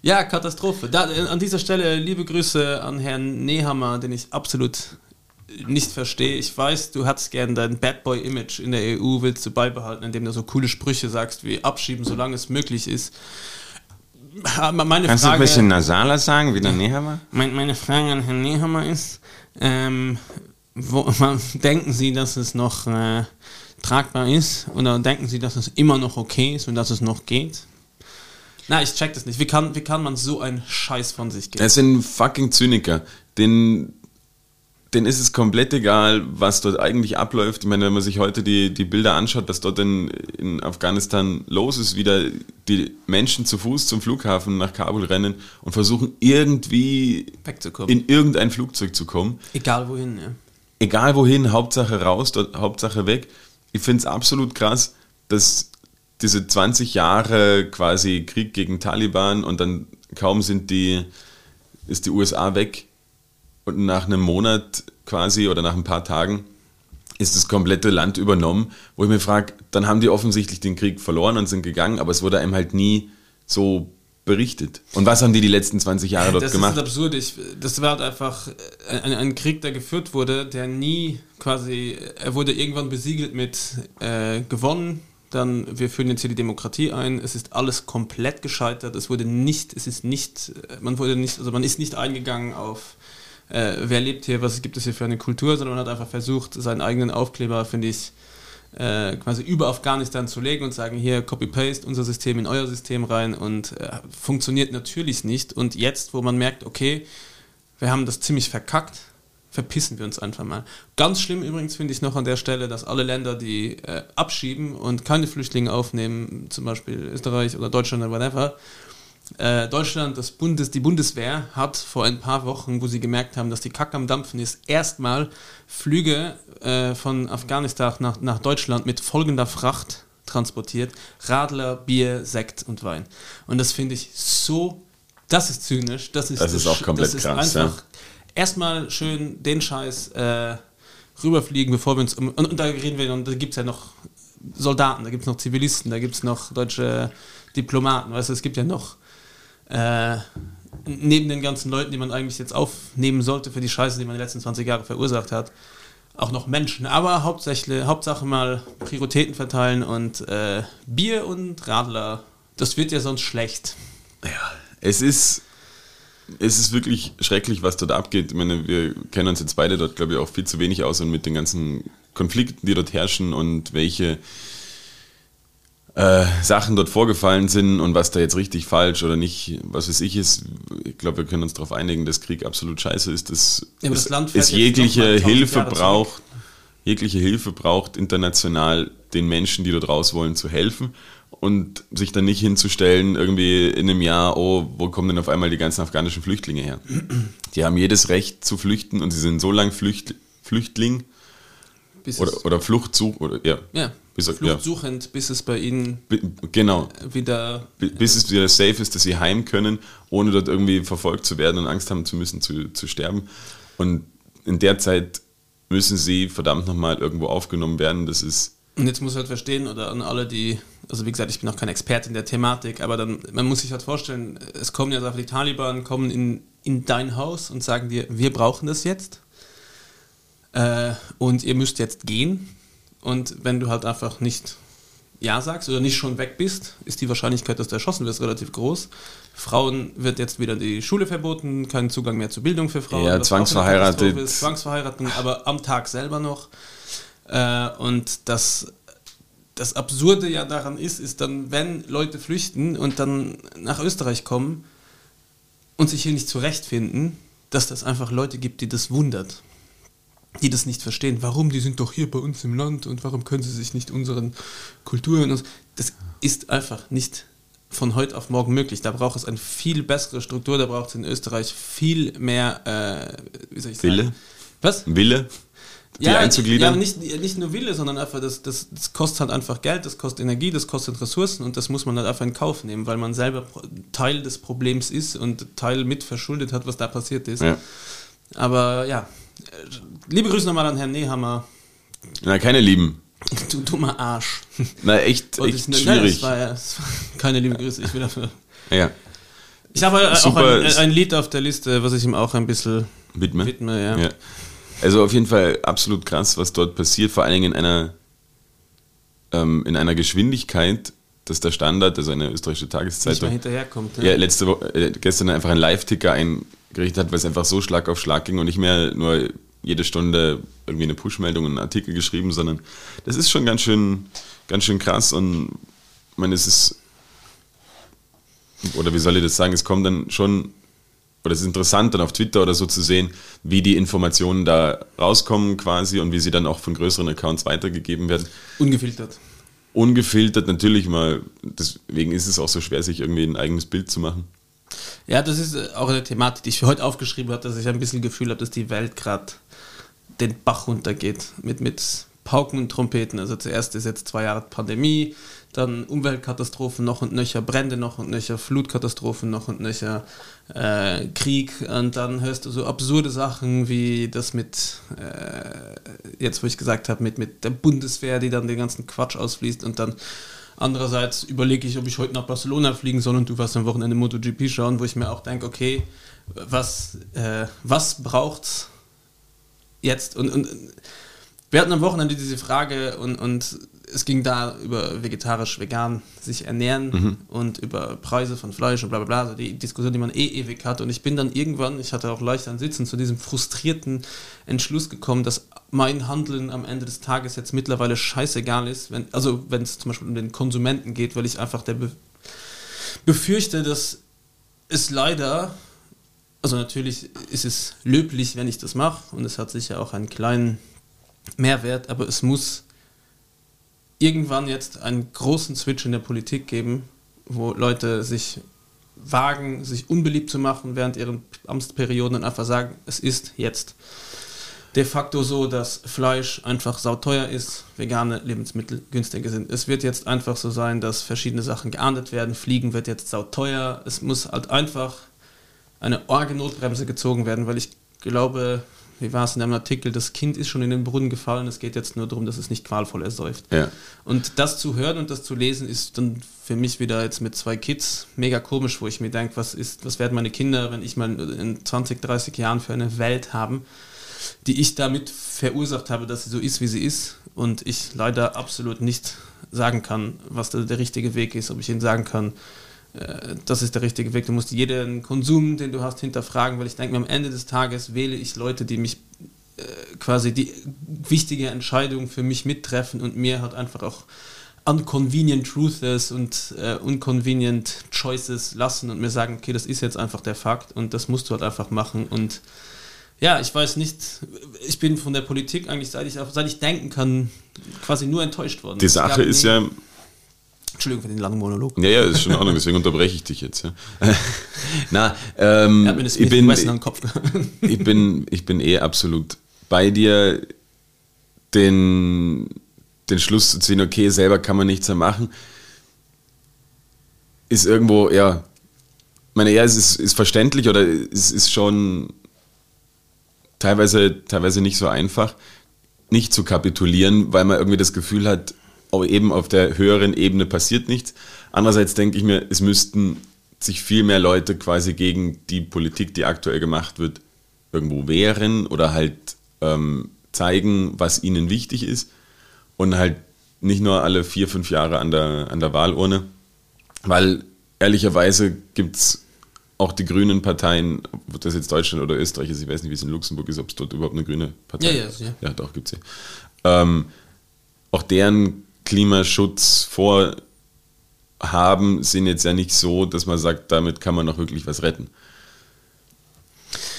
Ja, Katastrophe. Da, an dieser Stelle liebe Grüße an Herrn Nehammer, den ich absolut nicht verstehe. Ich weiß, du hast gern dein Bad Boy Image in der EU, willst du beibehalten, indem du so coole Sprüche sagst wie abschieben, solange es möglich ist. Meine Kannst Frage, du ein bisschen nasaler sagen, wie der Nehammer? Meine, Frage an Herrn Nehammer ist, ähm, wo, denken Sie, dass es noch äh, tragbar ist? Oder denken Sie, dass es immer noch okay ist und dass es noch geht? Na, ich check das nicht. Wie kann, wie kann man so einen Scheiß von sich geben? Er ist ein fucking Zyniker. Den, denen ist es komplett egal, was dort eigentlich abläuft. Ich meine, wenn man sich heute die, die Bilder anschaut, was dort in, in Afghanistan los ist, wieder die Menschen zu Fuß zum Flughafen nach Kabul rennen und versuchen irgendwie wegzukommen. in irgendein Flugzeug zu kommen. Egal wohin, ja. Egal wohin, Hauptsache raus, dort, Hauptsache weg. Ich finde es absolut krass, dass diese 20 Jahre quasi Krieg gegen Taliban und dann kaum sind die, ist die USA weg, und nach einem Monat quasi oder nach ein paar Tagen ist das komplette Land übernommen, wo ich mir frage, dann haben die offensichtlich den Krieg verloren und sind gegangen, aber es wurde einem halt nie so berichtet. Und was haben die die letzten 20 Jahre dort das gemacht? Das ist absurd. Ich, das war halt einfach ein, ein, Krieg, der geführt wurde, der nie quasi, er wurde irgendwann besiegelt mit äh, gewonnen, dann wir führen jetzt hier die Demokratie ein. Es ist alles komplett gescheitert. Es wurde nicht, es ist nicht, man wurde nicht, also man ist nicht eingegangen auf äh, wer lebt hier, was gibt es hier für eine Kultur, sondern man hat einfach versucht, seinen eigenen Aufkleber, finde ich, äh, quasi über Afghanistan zu legen und sagen, hier Copy-Paste unser System in euer System rein und äh, funktioniert natürlich nicht. Und jetzt, wo man merkt, okay, wir haben das ziemlich verkackt, verpissen wir uns einfach mal. Ganz schlimm übrigens finde ich noch an der Stelle, dass alle Länder, die äh, abschieben und keine Flüchtlinge aufnehmen, zum Beispiel Österreich oder Deutschland oder whatever, äh, Deutschland, das Bundes, die Bundeswehr hat vor ein paar Wochen, wo sie gemerkt haben, dass die Kacke am Dampfen ist, erstmal Flüge äh, von Afghanistan nach, nach Deutschland mit folgender Fracht transportiert. Radler, Bier, Sekt und Wein. Und das finde ich so, das ist zynisch. Das ist, das ist auch komplett das krass. Einfach ja. Erstmal schön den Scheiß äh, rüberfliegen, bevor wir uns. Um, und, und da reden wir, und da gibt es ja noch Soldaten, da gibt es noch Zivilisten, da gibt es noch deutsche Diplomaten, weißt du, es gibt ja noch äh, neben den ganzen Leuten, die man eigentlich jetzt aufnehmen sollte für die Scheiße, die man die letzten 20 Jahre verursacht hat, auch noch Menschen. Aber hauptsächlich, Hauptsache mal Prioritäten verteilen und äh, Bier und Radler, das wird ja sonst schlecht. Ja, es ist, es ist wirklich schrecklich, was dort abgeht. Ich meine, wir kennen uns jetzt beide dort, glaube ich, auch viel zu wenig aus und mit den ganzen Konflikten, die dort herrschen und welche äh, Sachen dort vorgefallen sind und was da jetzt richtig falsch oder nicht, was weiß ich ist, ich glaube, wir können uns darauf einigen, dass Krieg absolut scheiße ist, dass ja, es, das es jegliche Hilfe braucht, jegliche Hilfe braucht international den Menschen, die dort raus wollen, zu helfen und sich dann nicht hinzustellen, irgendwie in einem Jahr, oh, wo kommen denn auf einmal die ganzen afghanischen Flüchtlinge her? Die haben jedes Recht zu flüchten und sie sind so lang Flücht, Flüchtling oder, oder Fluchtsuch oder ja. ja bis, fluchtsuchend, ja. bis es bei ihnen genau. wieder. Bis es wieder safe ist, dass sie heim können, ohne dort irgendwie verfolgt zu werden und Angst haben zu müssen zu, zu sterben. Und in der Zeit müssen sie verdammt nochmal irgendwo aufgenommen werden. Das ist. Und jetzt muss halt verstehen, oder an alle, die, also wie gesagt, ich bin auch kein Experte in der Thematik, aber dann, man muss sich halt vorstellen, es kommen ja die Taliban, kommen in, in dein Haus und sagen dir, wir brauchen das jetzt. Äh, und ihr müsst jetzt gehen und wenn du halt einfach nicht Ja sagst oder nicht schon weg bist, ist die Wahrscheinlichkeit, dass du erschossen wirst, relativ groß. Frauen wird jetzt wieder die Schule verboten, kein Zugang mehr zur Bildung für Frauen. Ja, zwangsverheiratet. Ist, zwangsverheiratet, aber am Tag selber noch. Äh, und das, das Absurde ja daran ist, ist dann, wenn Leute flüchten und dann nach Österreich kommen und sich hier nicht zurechtfinden, dass das einfach Leute gibt, die das wundert die das nicht verstehen. Warum? Die sind doch hier bei uns im Land und warum können sie sich nicht unseren Kulturen. Das ist einfach nicht von heute auf morgen möglich. Da braucht es eine viel bessere Struktur, da braucht es in Österreich viel mehr, äh, wie soll ich sagen? Wille? Was? Wille? die ja, einzugliedern. Ja, nicht, nicht nur Wille, sondern einfach, das, das, das kostet halt einfach Geld, das kostet Energie, das kostet Ressourcen und das muss man halt einfach in Kauf nehmen, weil man selber Teil des Problems ist und Teil mit verschuldet hat, was da passiert ist. Ja. Aber ja, liebe Grüße nochmal an Herrn Nehammer. Na, keine Lieben. Du dummer Arsch. Na, echt, echt ich, schwierig. Nein, war, keine liebe Grüße, ich will dafür. Ja. Ich habe Super. auch ein, ein, Lied auf der Liste, was ich ihm auch ein bisschen widme. widme ja. ja. Also auf jeden Fall absolut krass, was dort passiert, vor allen Dingen in einer, ähm, in einer Geschwindigkeit, dass der Standard, also eine österreichische Tageszeitung, hinterherkommt. Ja, ja letzte Woche, äh, gestern einfach einen Live-Ticker eingerichtet hat, weil es einfach so Schlag auf Schlag ging und nicht mehr nur jede Stunde irgendwie eine Push-Meldung, einen Artikel geschrieben, sondern das ist schon ganz schön, ganz schön krass und ich meine, es ist, oder wie soll ich das sagen, es kommt dann schon oder es ist interessant dann auf Twitter oder so zu sehen, wie die Informationen da rauskommen quasi und wie sie dann auch von größeren Accounts weitergegeben werden. Ungefiltert. Ungefiltert natürlich mal, deswegen ist es auch so schwer, sich irgendwie ein eigenes Bild zu machen. Ja, das ist äh, auch eine Thematik, die ich für heute aufgeschrieben habe, dass ich ein bisschen Gefühl habe, dass die Welt gerade den Bach runtergeht mit, mit Pauken und Trompeten. Also zuerst ist jetzt zwei Jahre Pandemie, dann Umweltkatastrophen noch und nöcher, Brände noch und nöcher, Flutkatastrophen noch und nöcher, äh, Krieg und dann hörst du so absurde Sachen wie das mit, äh, jetzt wo ich gesagt habe, mit, mit der Bundeswehr, die dann den ganzen Quatsch ausfließt und dann andererseits überlege ich, ob ich heute nach Barcelona fliegen soll und du warst am Wochenende MotoGP schauen, wo ich mir auch denke, okay, was, äh, was braucht's jetzt? Und, und wir hatten am Wochenende diese Frage und, und es ging da über vegetarisch, vegan sich ernähren mhm. und über Preise von Fleisch und bla bla bla, also die Diskussion, die man eh ewig hat. Und ich bin dann irgendwann, ich hatte auch leicht an Sitzen, zu diesem frustrierten Entschluss gekommen, dass mein Handeln am Ende des Tages jetzt mittlerweile scheißegal ist, wenn, also wenn es zum Beispiel um den Konsumenten geht, weil ich einfach der Be befürchte, dass es leider, also natürlich ist es löblich, wenn ich das mache und es hat sicher auch einen kleinen Mehrwert, aber es muss irgendwann jetzt einen großen Switch in der Politik geben, wo Leute sich wagen, sich unbeliebt zu machen während ihren Amtsperioden und einfach sagen, es ist jetzt de facto so, dass Fleisch einfach sauteuer ist, vegane Lebensmittel günstiger sind. Es wird jetzt einfach so sein, dass verschiedene Sachen geahndet werden. Fliegen wird jetzt sauteuer. Es muss halt einfach eine Orgenotbremse gezogen werden, weil ich glaube, wie war es in einem Artikel, das Kind ist schon in den Brunnen gefallen, es geht jetzt nur darum, dass es nicht qualvoll ersäuft. Ja. Und das zu hören und das zu lesen, ist dann für mich wieder jetzt mit zwei Kids mega komisch, wo ich mir denke, was ist, was werden meine Kinder, wenn ich mal in 20, 30 Jahren für eine Welt haben, die ich damit verursacht habe, dass sie so ist, wie sie ist und ich leider absolut nicht sagen kann, was der, richtige Weg ist, ob ich ihnen sagen kann, das ist der richtige Weg. Du musst jeden Konsum, den du hast, hinterfragen, weil ich denke mir, am Ende des Tages wähle ich Leute, die mich äh, quasi die wichtige Entscheidung für mich mittreffen und mir halt einfach auch unconvenient truths und äh, unconvenient choices lassen und mir sagen, okay, das ist jetzt einfach der Fakt und das musst du halt einfach machen und ja, ich weiß nicht, ich bin von der Politik eigentlich, seit ich, seit ich denken kann, quasi nur enttäuscht worden. Die Sache ist ja, Entschuldigung für den langen Monolog. Ja, ja, ist schon in Ordnung, deswegen unterbreche ich dich jetzt. Ja. Na, ähm, er hat mir das ich bin, Kopf. ich, bin, ich bin eh absolut bei dir, den, den Schluss zu ziehen, okay, selber kann man nichts mehr machen, ist irgendwo, ja, meine, ja, es ist, ist verständlich oder es ist schon teilweise, teilweise nicht so einfach, nicht zu kapitulieren, weil man irgendwie das Gefühl hat, eben auf der höheren Ebene passiert nichts. Andererseits denke ich mir, es müssten sich viel mehr Leute quasi gegen die Politik, die aktuell gemacht wird, irgendwo wehren oder halt ähm, zeigen, was ihnen wichtig ist und halt nicht nur alle vier, fünf Jahre an der, an der Wahlurne, weil ehrlicherweise gibt es auch die grünen Parteien, ob das jetzt Deutschland oder Österreich ist, ich weiß nicht, wie es in Luxemburg ist, ob es dort überhaupt eine grüne Partei gibt. Ja, ja, ja. Ja, doch, gibt es ja. Ähm, auch deren Klimaschutz vorhaben, sind jetzt ja nicht so, dass man sagt, damit kann man noch wirklich was retten.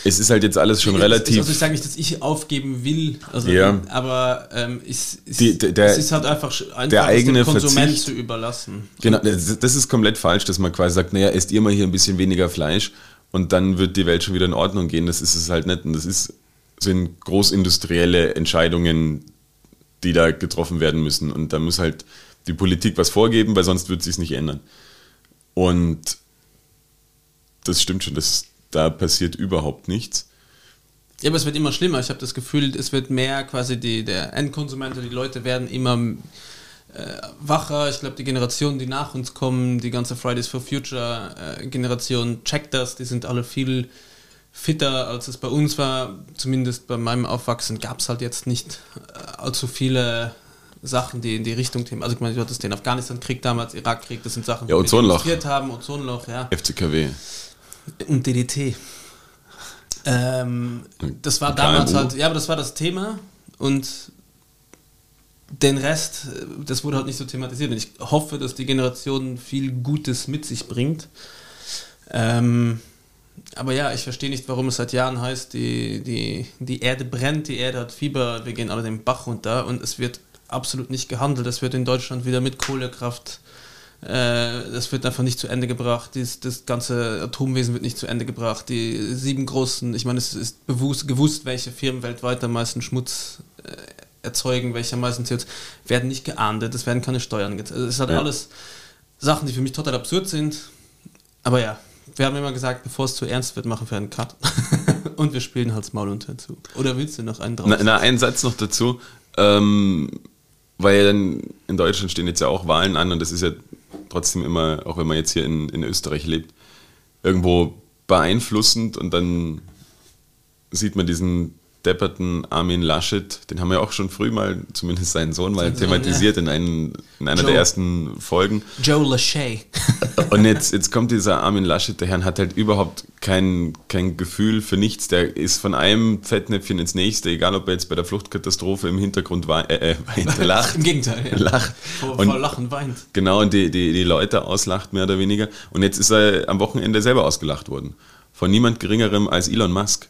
Es ist halt jetzt alles schon ja, relativ. Also ich sage nicht, dass ich aufgeben will, also, ja. aber ähm, es, es, Die, der, es, ist halt einfach, einfach der eigene dem Konsument Verzicht, zu überlassen. Genau, das, das ist komplett falsch, dass man quasi sagt, naja, esst ihr mal hier ein bisschen weniger Fleisch und dann wird die Welt schon wieder in Ordnung gehen. Das ist es halt nicht. Und das ist sind großindustrielle Entscheidungen, die da getroffen werden müssen. Und da muss halt die Politik was vorgeben, weil sonst wird es sich nicht ändern. Und das stimmt schon, das, da passiert überhaupt nichts. Ja, aber es wird immer schlimmer. Ich habe das Gefühl, es wird mehr quasi die, der Endkonsument, die Leute werden immer äh, wacher. Ich glaube, die Generationen, die nach uns kommen, die ganze Fridays for Future äh, Generation checkt das. Die sind alle viel fitter, als es bei uns war. Zumindest bei meinem Aufwachsen gab es halt jetzt nicht äh, allzu viele Sachen, die in die Richtung themen. Also ich meine, du hattest den Afghanistan-Krieg damals, Irak-Krieg, das sind Sachen, ja, die Ozonloch. wir haben, Ozonloch, ja. FCKW. Und DDT. Ähm, das war damals halt, ja, aber das war das Thema und den Rest, das wurde halt nicht so thematisiert. Und ich hoffe, dass die Generation viel Gutes mit sich bringt. Ähm, aber ja, ich verstehe nicht, warum es seit Jahren heißt, die, die, die Erde brennt, die Erde hat Fieber, wir gehen alle den Bach runter und es wird absolut nicht gehandelt. Es wird in Deutschland wieder mit Kohlekraft äh, das wird einfach nicht zu Ende gebracht. Dies, das ganze Atomwesen wird nicht zu Ende gebracht. Die sieben großen, ich meine, es ist bewusst, gewusst, welche Firmen weltweit am meisten Schmutz äh, erzeugen, welche am meisten CO2, werden nicht geahndet, es werden keine Steuern gezahlt. Also es halt ja. alles Sachen, die für mich total absurd sind. Aber ja, wir haben immer gesagt, bevor es zu ernst wird, machen wir einen Cut. und wir spielen Hals, Maul und dazu. Oder willst du noch einen drauf? Na, na, einen Satz noch dazu. Ähm, weil dann in Deutschland stehen jetzt ja auch Wahlen an und das ist ja trotzdem immer, auch wenn man jetzt hier in, in Österreich lebt, irgendwo beeinflussend und dann sieht man diesen depperten Armin Laschet, den haben wir auch schon früh mal, zumindest seinen Sohn mal thematisiert in, einen, in einer Joe, der ersten Folgen. Joe Lachey. Und jetzt, jetzt kommt dieser Armin Laschet, der Herr hat halt überhaupt kein, kein Gefühl für nichts. Der ist von einem Fettnäpfchen ins nächste, egal ob er jetzt bei der Fluchtkatastrophe im Hintergrund weint, äh, äh, weint lacht. Im Gegenteil, ja. Lacht. Vor, vor Lachen weint. Genau, und die, die, die Leute auslacht, mehr oder weniger. Und jetzt ist er am Wochenende selber ausgelacht worden. Von niemand Geringerem als Elon Musk.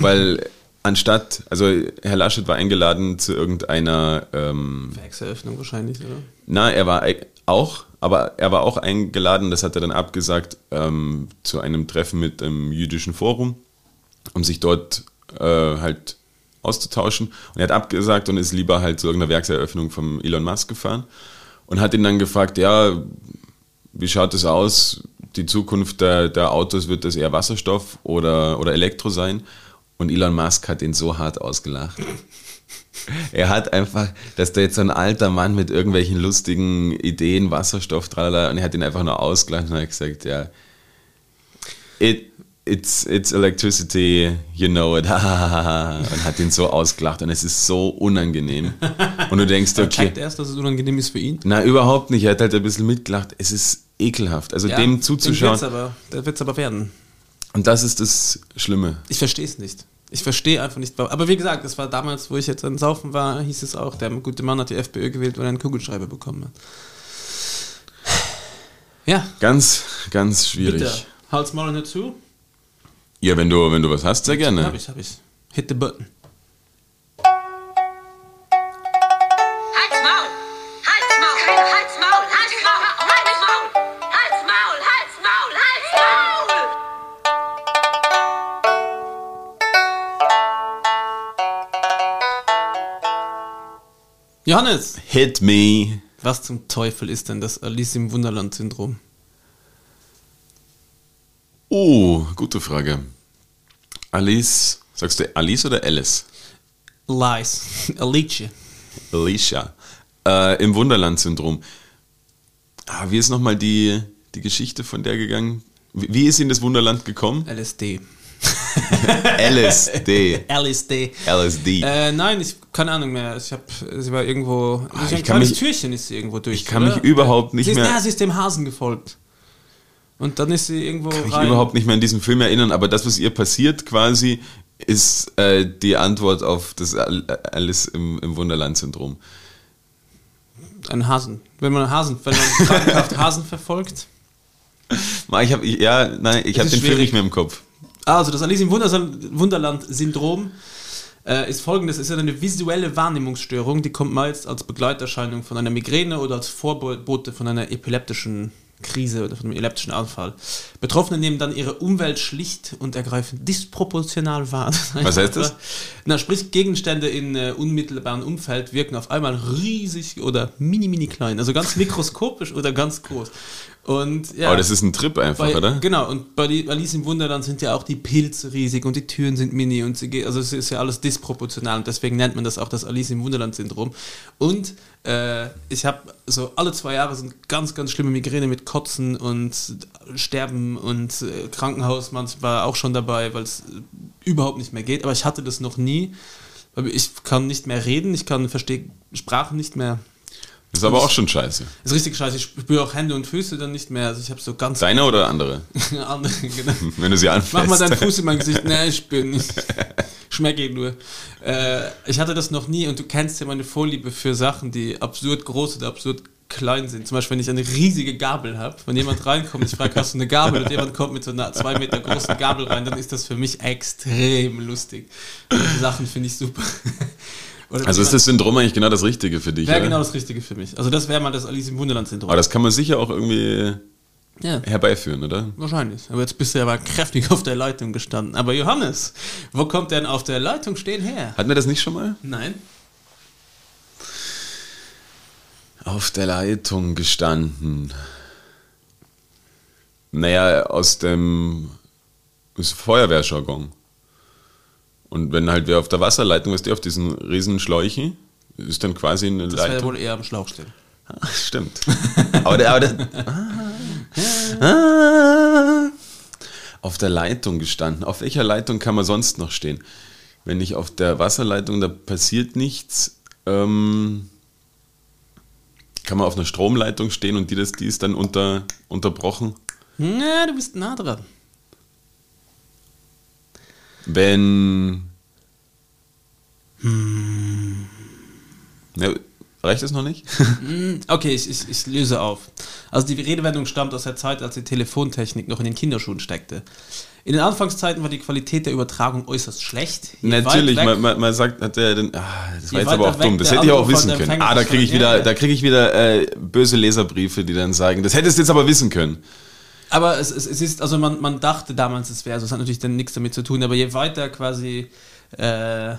Weil anstatt, also Herr Laschet war eingeladen zu irgendeiner ähm, Werkseröffnung wahrscheinlich, oder? Na, er war auch, aber er war auch eingeladen, das hat er dann abgesagt, ähm, zu einem Treffen mit dem jüdischen Forum, um sich dort äh, halt auszutauschen. Und er hat abgesagt und ist lieber halt zu irgendeiner Werkseröffnung vom Elon Musk gefahren und hat ihn dann gefragt, ja, wie schaut es aus? Die Zukunft der, der Autos wird das eher Wasserstoff oder, oder Elektro sein? Und Elon Musk hat ihn so hart ausgelacht. er hat einfach, dass da jetzt so ein alter Mann mit irgendwelchen lustigen Ideen, Wasserstoff, tralala, und er hat ihn einfach nur ausgelacht und hat gesagt, ja, it, it's, it's electricity, you know it, und hat ihn so ausgelacht und es ist so unangenehm. Und du denkst, okay. Checkt erst, dass es unangenehm ist für ihn? Na, überhaupt nicht. Er hat halt ein bisschen mitgelacht. Es ist ekelhaft. Also ja, dem zuzuschauen. Der wird es aber werden. Und das ist das Schlimme. Ich verstehe es nicht. Ich verstehe einfach nicht. Aber wie gesagt, das war damals, wo ich jetzt an Saufen war, hieß es auch, der gute Mann hat die FPÖ gewählt, weil er einen Kugelschreiber bekommen hat. Ja. Ganz, ganz schwierig. Bitte. Halt's mal nicht zu. Ja, wenn du, wenn du was hast, sehr gerne. Hab ich, hab ich. Hit the button. Johannes! Hit me! Was zum Teufel ist denn das Alice im Wunderland-Syndrom? Oh, gute Frage. Alice, sagst du Alice oder Alice? Lies. Alicia. Alicia. Äh, Im Wunderland-Syndrom. Ah, wie ist nochmal die, die Geschichte von der gegangen? Wie, wie ist sie in das Wunderland gekommen? LSD. LSD. LSD. LSD. Äh, nein, ich keine Ahnung mehr. Ich habe, sie war irgendwo. Ah, ich ein kleines mich, Türchen ist sie irgendwo durch. Ich kann oder? mich überhaupt nicht sie ist, mehr. Ja, sie ist dem Hasen gefolgt. Und dann ist sie irgendwo. Kann rein. mich überhaupt nicht mehr an diesen Film erinnern, aber das, was ihr passiert quasi, ist äh, die Antwort auf das Alice im, im Wunderland-Syndrom. Ein Hasen. Wenn man Hasen, wenn man Hasen verfolgt. Ich habe ja, nein, ich habe den Film nicht mehr im Kopf. Also das Alice im Wunderland-Syndrom äh, ist folgendes, es ist eine visuelle Wahrnehmungsstörung, die kommt meist als Begleiterscheinung von einer Migräne oder als Vorbote von einer epileptischen Krise oder von einem epileptischen Anfall. Betroffene nehmen dann ihre Umwelt schlicht und ergreifend disproportional wahr. Was heißt das? Na, sprich, Gegenstände in äh, unmittelbaren Umfeld wirken auf einmal riesig oder mini, mini klein. Also ganz mikroskopisch oder ganz groß. Und, ja, Aber das ist ein Trip einfach, bei, oder? Genau, und bei Alice im Wunderland sind ja auch die Pilze riesig und die Türen sind mini und sie geht, also es ist ja alles disproportional und deswegen nennt man das auch das Alice im Wunderland-Syndrom. Und äh, ich habe so alle zwei Jahre sind ganz, ganz schlimme Migräne mit Kotzen und Sterben und äh, Krankenhaus manchmal auch schon dabei, weil es überhaupt nicht mehr geht. Aber ich hatte das noch nie. weil Ich kann nicht mehr reden, ich kann verstehe Sprachen nicht mehr. Das ist aber auch schon scheiße. Ist richtig scheiße. Ich spüre auch Hände und Füße dann nicht mehr. Also ich habe so ganz Deine oder andere? andere, genau. Wenn du sie anfasst. Mach mal deinen Fuß in mein Gesicht. Nee, ich bin nicht. Schmecke nur. Äh, ich hatte das noch nie und du kennst ja meine Vorliebe für Sachen, die absurd groß oder absurd klein sind. Zum Beispiel, wenn ich eine riesige Gabel habe, wenn jemand reinkommt, ich frage, hast du eine Gabel und jemand kommt mit so einer zwei Meter großen Gabel rein, dann ist das für mich extrem lustig. Die Sachen finde ich super. Oder Also ist das Syndrom eigentlich genau das Richtige für dich, Wäre oder? genau das Richtige für mich. Also das wäre mal das Alice im Wunderland-Syndrom. Aber das kann man sicher auch irgendwie Ja. herbeiführen, oder? Wahrscheinlich. Aber jetzt bist du aber kräftig auf der Leitung gestanden. Aber Johannes, wo kommt denn auf der Leitung stehen her? Hatten wir das nicht schon mal? Nein. Auf der Leitung gestanden. Naja, aus dem Feuerwehrjargon. Und wenn halt wer auf der Wasserleitung, weißt du, auf diesen riesen Schläuchen, ist dann quasi eine Das Leitung. wohl eher am Schlauch stehen. Ah, Stimmt. aber der, aber der, ah, ah, auf der Leitung gestanden. Auf welcher Leitung kann man sonst noch stehen? Wenn ich auf der Wasserleitung, da passiert nichts. Ähm, kann man auf einer Stromleitung stehen und die, das, die ist dann unter, unterbrochen? Na, du bist nah dran. Wenn. Ja, reicht das noch nicht? Hm, Okay, ich, ich, ich löse auf. Also die Redewendung stammt aus der Zeit, als die Telefontechnik noch in den Kinderschuhen steckte. In den Anfangszeiten war die Qualität der Übertragung äußerst schlecht. Je Natürlich, weg- man, man, man sagt, hat der denn, ah, das war Je jetzt aber auch dumm, das hätte ich auch wissen können. Ah, da kriege ich wieder, da kriege ich wieder äh, böse Leserbriefe, die dann sagen, das hättest du jetzt aber wissen können. Aber es, es, es ist, also man, man dachte damals, es wäre so, es hat natürlich dann nichts damit zu tun, aber je weiter quasi äh,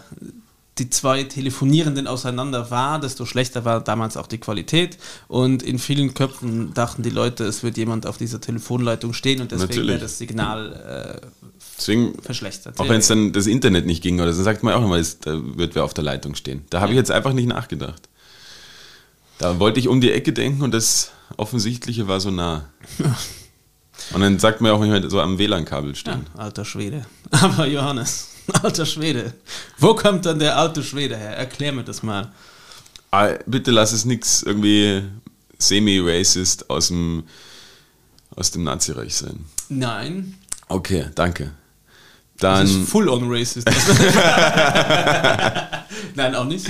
die zwei Telefonierenden auseinander war, desto schlechter war damals auch die Qualität. Und in vielen Köpfen dachten die Leute, es wird jemand auf dieser Telefonleitung stehen und deswegen wäre das Signal Deswegen, äh, verschlechtert. auch wenn es dann das Internet nicht ging, oder so sagt man auch immer, es- da wird wer auf der Leitung stehen. Da habe ich jetzt einfach nicht nachgedacht. Da wollte ich um die Ecke denken und das Offensichtliche war so nah. Und dann sagt man ja auch manchmal so am WLAN-Kabel ja, stehen. alter Schwede. Aber Johannes, alter Schwede. Wo kommt dann der alte Schwede her? Erklär mir das mal. Ah, bitte lass es nichts irgendwie semi-racist aus dem, aus dem Nazireich sein. Nein, Okay, danke. das Dann ist full on racist. Nein, auch nicht.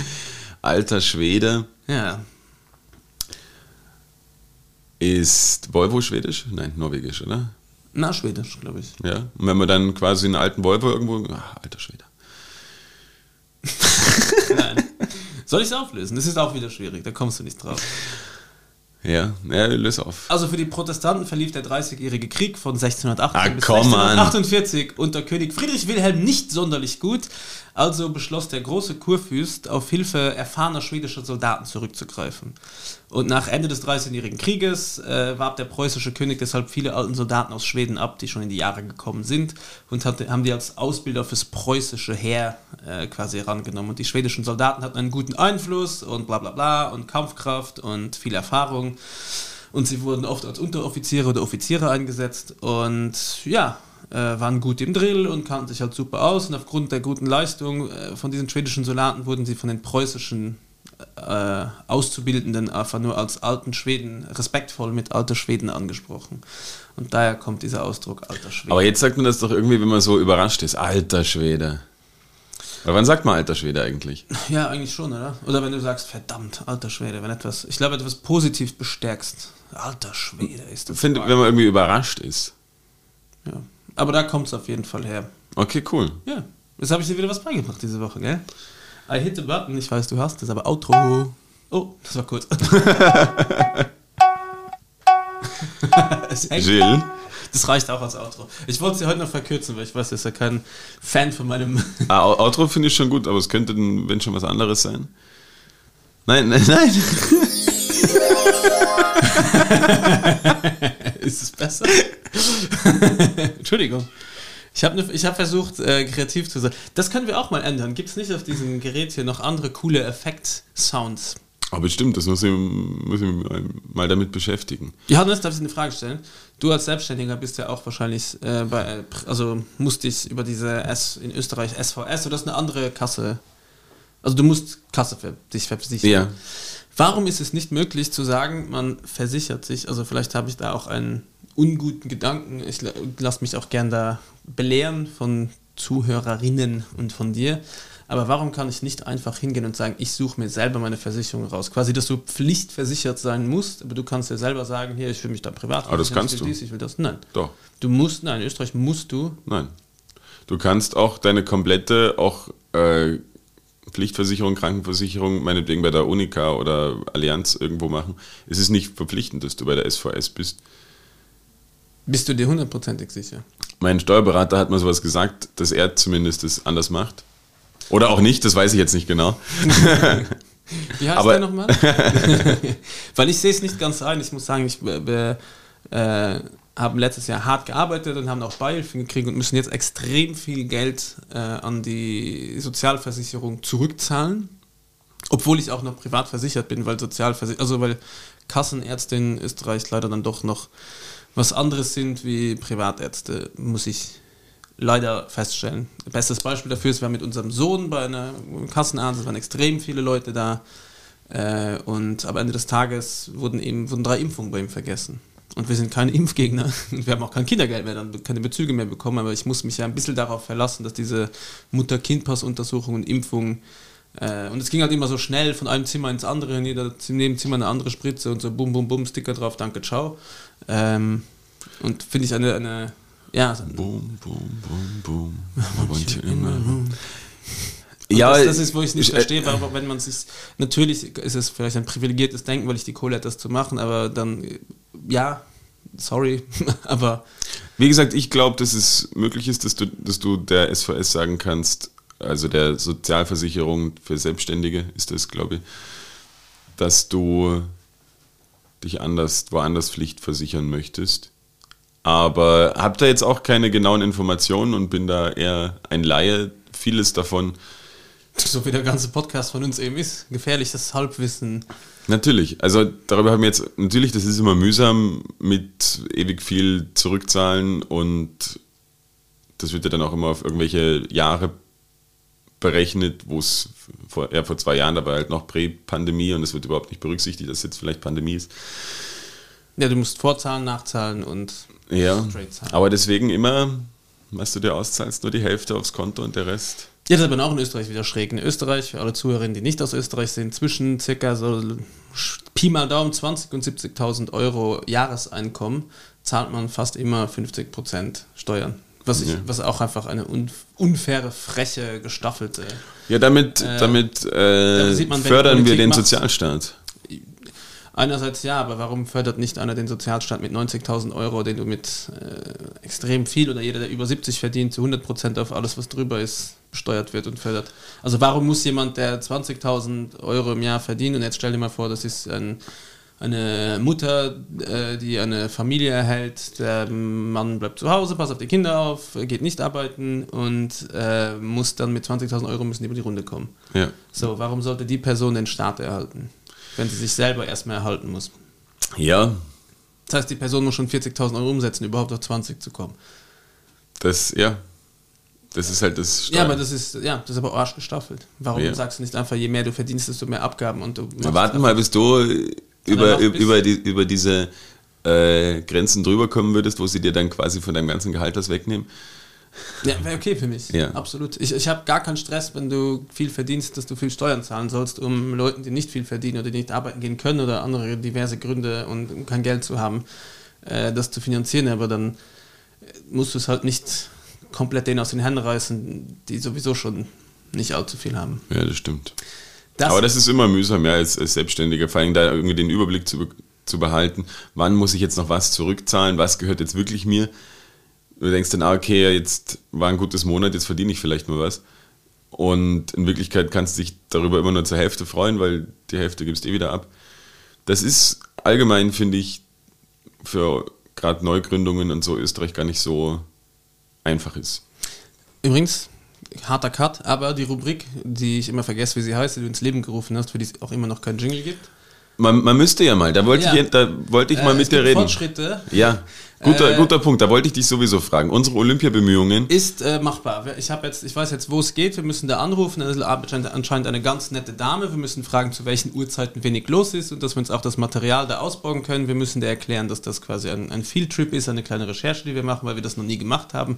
alter Schwede Ja, ist Volvo schwedisch? Nein, norwegisch, oder? na, Schwedisch, glaube ich. Ja. Und wenn man dann quasi einen alten Volvo irgendwo. Ach, alter Schwede. Nein. Soll ich es auflösen? Das ist auch wieder schwierig, da kommst du nicht drauf. Ja, ja, löse auf. Also für die Protestanten verlief der Dreißigjährige Krieg von 1618 Ah, bis komm an. 1648 unter König Friedrich Wilhelm nicht sonderlich gut. Also beschloss der große Kurfürst, auf Hilfe erfahrener schwedischer Soldaten zurückzugreifen. Und nach Ende des Dreißigjährigen Krieges äh, warb der preußische König deshalb viele alten Soldaten aus Schweden ab, die schon in die Jahre gekommen sind und hatte, haben die als Ausbilder fürs preußische Heer äh, quasi herangenommen. Und die schwedischen Soldaten hatten einen guten Einfluss und bla bla bla und Kampfkraft und viel Erfahrung. Und sie wurden oft als Unteroffiziere oder Offiziere eingesetzt und ja, äh, waren gut im Drill und kannten sich halt super aus. Und aufgrund der guten Leistung äh, von diesen schwedischen Soldaten wurden sie von den preußischen äh, Auszubildenden einfach nur als alten Schweden, respektvoll mit alter Schweden angesprochen. Und daher kommt dieser Ausdruck alter Schweden. Aber jetzt sagt man das doch irgendwie, wenn man so überrascht ist. Alter Schwede. Aber wann sagt man alter Schwede eigentlich? ja, eigentlich schon, oder? Oder wenn du sagst, verdammt, alter Schwede, wenn etwas, ich glaube, etwas positiv bestärkst. Alter Schwede ist Ich das. finde, wenn man irgendwie überrascht ist. Ja. Aber da kommt es auf jeden Fall her. Okay, cool. Ja, jetzt habe ich dir wieder was beigebracht diese Woche, gell? I hit the button, ich weiß, du hast es, aber Outro. Oh, das war kurz. Gilles. Das reicht auch als Outro. Ich wollte sie heute noch verkürzen, weil ich weiß, ihr ist ja kein Fan von meinem. Ah, Outro finde ich schon gut, aber es könnte, dann, wenn schon was anderes sein. Nein, nein, nein. ist es besser? Entschuldigung. Ich habe ne, ich hab versucht, äh, kreativ zu sein. Das können wir auch mal ändern. Gibt es nicht auf diesem Gerät hier noch andere coole Effekt-Sounds? Aber stimmt, das muss ich, muss ich mal damit beschäftigen. Johannes, darf ich eine Frage stellen? Du als Selbstständiger bist ja auch wahrscheinlich äh, bei, also musst dich über diese S in Österreich SVS oder ist eine andere Kasse? Also du musst Kasse für dich versichern. Ja. Warum ist es nicht möglich zu sagen, man versichert sich? Also vielleicht habe ich da auch einen unguten Gedanken. Ich lasse mich auch gern da belehren von Zuhörerinnen und von dir. Aber warum kann ich nicht einfach hingehen und sagen, ich suche mir selber meine Versicherung raus? Quasi, dass du pflichtversichert sein musst, aber du kannst ja selber sagen, hier, ich will mich da privat. Aber das kannst ich will du. Dies, ich will das. Nein. Doch. Du musst, nein, in Österreich musst du. Nein. Du kannst auch deine komplette, auch äh, Pflichtversicherung, Krankenversicherung, meinetwegen bei der Unica oder Allianz irgendwo machen. Es ist nicht verpflichtend, dass du bei der SVS bist. Bist du dir hundertprozentig sicher? Mein Steuerberater hat mal sowas gesagt, dass er zumindest das anders macht. Oder auch nicht, das weiß ich jetzt nicht genau. Wie heißt Aber- der nochmal? Weil ich sehe es nicht ganz ein. Ich muss sagen, ich äh, äh, haben letztes Jahr hart gearbeitet und haben auch Beihilfen gekriegt und müssen jetzt extrem viel Geld äh, an die Sozialversicherung zurückzahlen. Obwohl ich auch noch privat versichert bin, weil Sozialversicherung, also weil Kassenärzte in Österreich leider dann doch noch was anderes sind wie Privatärzte, muss ich leider feststellen. Bestes Beispiel dafür ist, wir waren mit unserem Sohn bei einer Kassenarzt, es waren extrem viele Leute da äh, und am Ende des Tages wurden eben wurden drei Impfungen bei ihm vergessen. Und wir sind keine Impfgegner. Wir haben auch kein Kindergeld mehr, dann keine Bezüge mehr bekommen, aber ich muss mich ja ein bisschen darauf verlassen, dass diese Mutter-Kind-Pass-Untersuchung und Impfung äh, und es ging halt immer so schnell von einem Zimmer ins andere, in jeder Nebenzimmer eine andere Spritze und so bum bum bum, Sticker drauf, danke, ciao. Ähm, und finde ich eine, eine ja, Boom, boom, boom, boom. Room. room. Ja, das, das ist, wo ich nicht ich- verstehe, warum, wenn man sich, natürlich ist es vielleicht ein privilegiertes Denken, weil ich die Kohle hätte, das zu machen, aber dann, äh, ja, sorry, aber Wie gesagt, ich glaube, dass es möglich ist, dass du, dass du der SVS sagen kannst, also der Sozialversicherung für Selbstständige ist das, glaube ich, dass du dich anders, woanders pflichtversichern möchtest. Aber habe da jetzt auch keine genauen Informationen und bin da eher ein Laie. Vieles davon, so wie der ganze Podcast von uns eben ist, gefährliches Halbwissen. natürlich. Also darüber haben wir jetzt, natürlich, das ist immer mühsam mit ewig viel zurückzahlen und das wird ja dann auch immer auf irgendwelche Jahre berechnet, wo es vor, ja, vor zwei Jahren, dabei halt noch Prä-Pandemie und es wird überhaupt nicht berücksichtigt, dass jetzt vielleicht Pandemie ist. Ja, du musst vorzahlen, nachzahlen und Ja, aber deswegen immer, was du dir auszahlst, nur die Hälfte aufs Konto und der Rest. Ja, das ist aber auch in Österreich wieder schräg. In Österreich, für alle Zuhörerinnen, die nicht aus Österreich sind, zwischen circa so Pi mal Daumen 20 und 70.000 Euro Jahreseinkommen zahlt man fast immer 50% Steuern. Was, ich, Ja. was auch einfach eine un, unfaire, freche, gestaffelte. Ja, damit, Äh, damit äh, sieht man, fördern wir den macht- Sozialstaat. Einerseits ja, aber warum fördert nicht einer den Sozialstaat mit 90.000 Euro, den du mit äh, extrem viel oder jeder, der über 70 verdient, zu 100% auf alles, was drüber ist, besteuert wird und fördert? Also warum muss jemand, der 20.000 Euro im Jahr verdient, und jetzt stell dir mal vor, das ist ein, eine Mutter, äh, die eine Familie erhält, der Mann bleibt zu Hause, passt auf die Kinder auf, geht nicht arbeiten und äh, muss dann mit 20.000 Euro müssen über die Runde kommen. Ja. So, warum sollte die Person den Staat erhalten, wenn sie sich selber erstmal erhalten muss? ja, Das heißt, die Person muss schon 40.000 Euro umsetzen, überhaupt auf 20 zu kommen. das, ja. Das ist halt das Ja, aber das ist, ja, das ist aber arsch gestaffelt. Warum Ja. sagst du nicht einfach, je mehr du verdienst, desto mehr Abgaben und du Na, warten mal, bis du über, über, die, über diese äh, Grenzen drüber kommen würdest, wo sie dir dann quasi von deinem ganzen Gehalt was wegnehmen. Ja, wäre okay für mich. Ja. Absolut. Ich, ich habe gar keinen Stress, wenn du viel verdienst, dass du viel Steuern zahlen sollst, um Leuten, die nicht viel verdienen oder die nicht arbeiten gehen können oder andere diverse Gründe und um kein Geld zu haben, äh, das zu finanzieren. Aber dann äh, musst du es halt nicht komplett denen aus den Händen reißen, die sowieso schon nicht allzu viel haben. Ja, das stimmt. Das, aber das ist immer mühsam, ja, als, als Selbstständiger, vor allem da irgendwie den Überblick zu, zu behalten. Wann muss ich jetzt noch was zurückzahlen? Was gehört jetzt wirklich mir? Du denkst dann, ah, okay, jetzt war ein gutes Monat, jetzt verdiene ich vielleicht mal was. Und in Wirklichkeit kannst du dich darüber immer nur zur Hälfte freuen, weil die Hälfte gibst eh wieder ab. Das ist allgemein, finde ich, für gerade Neugründungen und so Österreich gar nicht so einfach ist. Übrigens, harter Cut, aber die Rubrik, die ich immer vergesse, wie sie heißt, die du ins Leben gerufen hast, für die es auch immer noch keinen Jingle gibt. Man, man müsste ja mal, da wollte Ja. ich, da wollte ich mal Äh, mit es dir reden. Fortschritte Ja, guter, Äh, guter Punkt. Da wollte ich dich sowieso fragen. Unsere Olympiabemühungen, ist äh, machbar. Ich jetzt, ich weiß jetzt, wo es geht. Wir müssen da anrufen. Das ist anscheinend- eine ganz nette Dame. Wir müssen fragen, zu welchen Uhrzeiten wenig los ist und dass wir uns auch das Material da ausbauen können. Wir müssen der erklären, dass das quasi ein, ein Fieldtrip ist, eine kleine Recherche, die wir machen, weil wir das noch nie gemacht haben.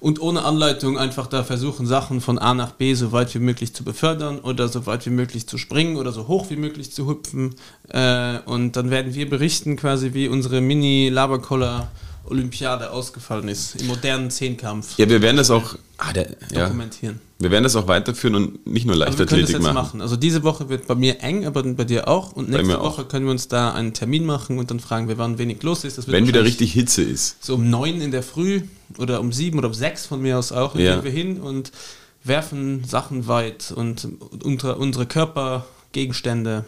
Und ohne Anleitung einfach da versuchen, Sachen von A nach B so weit wie möglich zu befördern oder so weit wie möglich zu springen oder so hoch wie möglich zu hüpfen. Äh, und dann werden wir berichten, quasi wie unsere Mini-Laberkoller-Olympiade ausgefallen ist. Im modernen Zehnkampf. ja, wir werden das auch, ah, der, ja, dokumentieren. wir werden das auch weiterführen und nicht nur wir können das Leichtathletik jetzt machen. machen. Also diese Woche wird bei mir eng, aber bei dir auch. Und nächste mir auch. Woche können wir uns da einen Termin machen und dann fragen wir, wann wenig los ist. Wenn wieder richtig Hitze ist. so um neun in der Früh oder um sieben oder um sechs von mir aus auch. Ja. gehen wir hin und werfen Sachen weit und unsere, unsere Körpergegenstände.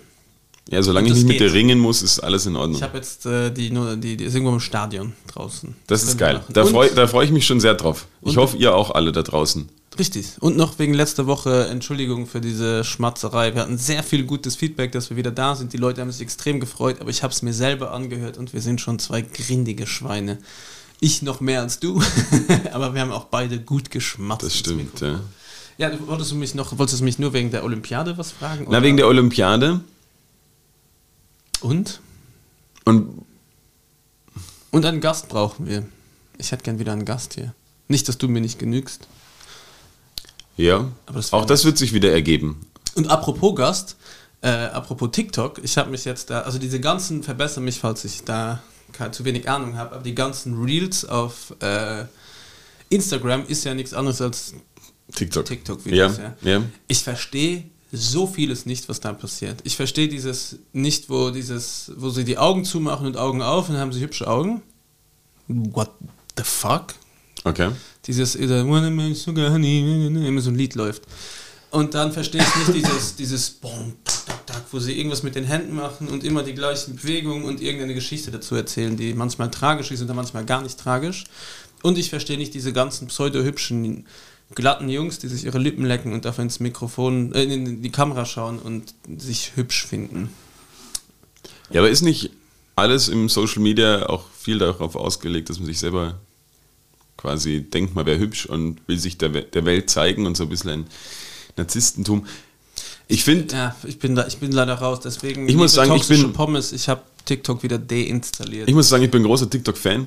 Ja, solange ich nicht mit geht. dir ringen muss, ist alles in Ordnung. Ich habe jetzt äh, die, nur, die, die ist irgendwo im Stadion draußen. Das ist geil. Da freue da freu ich mich schon sehr drauf. Ich hoffe, ihr auch alle da draußen. Richtig. Und noch wegen letzter Woche Entschuldigung für diese Schmatzerei. Wir hatten sehr viel gutes Feedback, dass wir wieder da sind. Die Leute haben sich extrem gefreut, aber ich habe es mir selber angehört und wir sind schon zwei grindige Schweine. Ich noch mehr als du, aber wir haben auch beide gut geschmatzt. Das stimmt, ja. Ja, wolltest du mich noch, wolltest du mich nur wegen der Olympiade was fragen? Na, wegen der Olympiade. Und? Und Und einen Gast brauchen wir. Ich hätte gern wieder einen Gast hier. Nicht, dass du mir nicht genügst. ja, Aber das auch das wird sich wieder ergeben. Und apropos Gast, äh, apropos TikTok, ich habe mich jetzt da, also diese ganzen, verbessere mich, falls ich da keine, zu wenig Ahnung habe, aber die ganzen Reels auf äh, Instagram ist ja nichts anderes als TikTok. TikTok-Videos. Ja, Ja, ja. Ich verstehe so vieles nicht, was da passiert. Ich verstehe dieses nicht, wo dieses, wo sie die Augen zumachen und Augen auf und haben sie hübsche Augen. What the fuck? Okay. Dieses äh, immer so ein Lied läuft. Und dann verstehe ich nicht dieses, dieses Bom, tak, tak, wo sie irgendwas mit den Händen machen und immer die gleichen Bewegungen und irgendeine Geschichte dazu erzählen, die manchmal tragisch ist oder manchmal gar nicht tragisch. Und ich verstehe nicht diese ganzen pseudo-hübschen, glatten Jungs, die sich ihre Lippen lecken und dafür ins Mikrofon, äh, in die Kamera schauen und sich hübsch finden. Ja, aber ist nicht alles im Social Media auch viel darauf ausgelegt, dass man sich selber quasi denkt, man wäre hübsch und will sich der, der Welt zeigen und so ein bisschen ein Narzisstentum. Ich finde, Ja, ich bin, da, ich bin leider raus, deswegen Ich muss sagen, ich bin- Pommes, ich habe TikTok wieder deinstalliert. ich muss sagen, ich bin großer TikTok-Fan,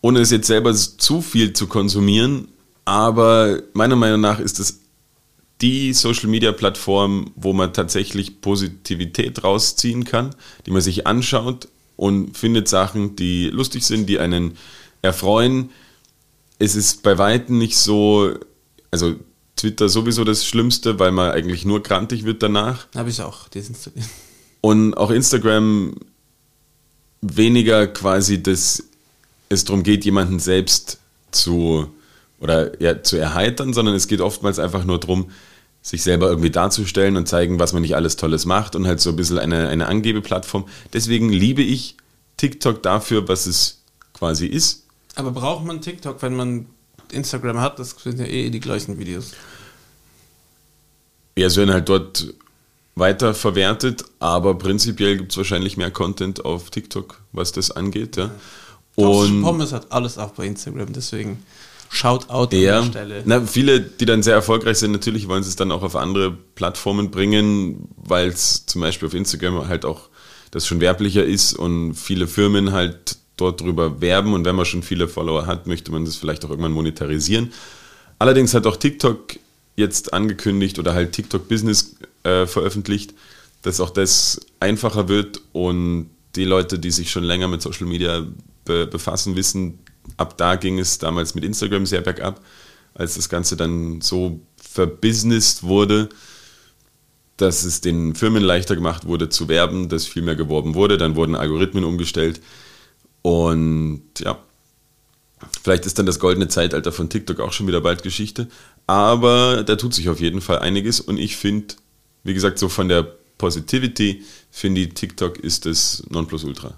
ohne es jetzt selber zu viel zu konsumieren, aber meiner Meinung nach ist es die Social-Media-Plattform, wo man tatsächlich Positivität rausziehen kann, die man sich anschaut und findet Sachen, die lustig sind, die einen erfreuen. Es ist bei Weitem nicht so, also Twitter sowieso das Schlimmste, weil man eigentlich nur grantig wird danach. Habe ich auch desinstalliert. Und auch Instagram weniger quasi, dass es darum geht, jemanden selbst zu oder ja, zu erheitern, sondern es geht oftmals einfach nur darum, sich selber irgendwie darzustellen und zeigen, was man nicht alles Tolles macht und halt so ein bisschen eine, eine Angebeplattform. Deswegen liebe ich TikTok dafür, was es quasi ist. Aber braucht man TikTok, wenn man Instagram hat? Das sind ja eh die gleichen Videos. Ja, es werden halt dort weiter verwertet, aber prinzipiell gibt es wahrscheinlich mehr Content auf TikTok, was das angeht. Ja. Und Und Pommes hat alles auch bei Instagram, deswegen Shout out Ja, an der Stelle. na, viele, die dann sehr erfolgreich sind, natürlich wollen sie es dann auch auf andere Plattformen bringen, weil es zum Beispiel auf Instagram halt auch das schon werblicher ist und viele Firmen halt dort drüber werben und wenn man schon viele Follower hat, möchte man das vielleicht auch irgendwann monetarisieren. Allerdings hat auch TikTok jetzt angekündigt oder halt TikTok Business äh, veröffentlicht, dass auch das einfacher wird und die Leute, die sich schon länger mit Social Media be befassen, wissen, ab da ging es damals mit Instagram sehr bergab, als das Ganze dann so verbusinessed wurde. dass es den Firmen leichter gemacht wurde zu werben, dass viel mehr geworben wurde. Dann wurden Algorithmen umgestellt. Und ja, vielleicht ist dann das goldene Zeitalter von TikTok auch schon wieder bald Geschichte. Aber da tut sich auf jeden Fall einiges. Und ich finde, wie gesagt, so von der Positivity, finde ich, TikTok ist das Nonplusultra.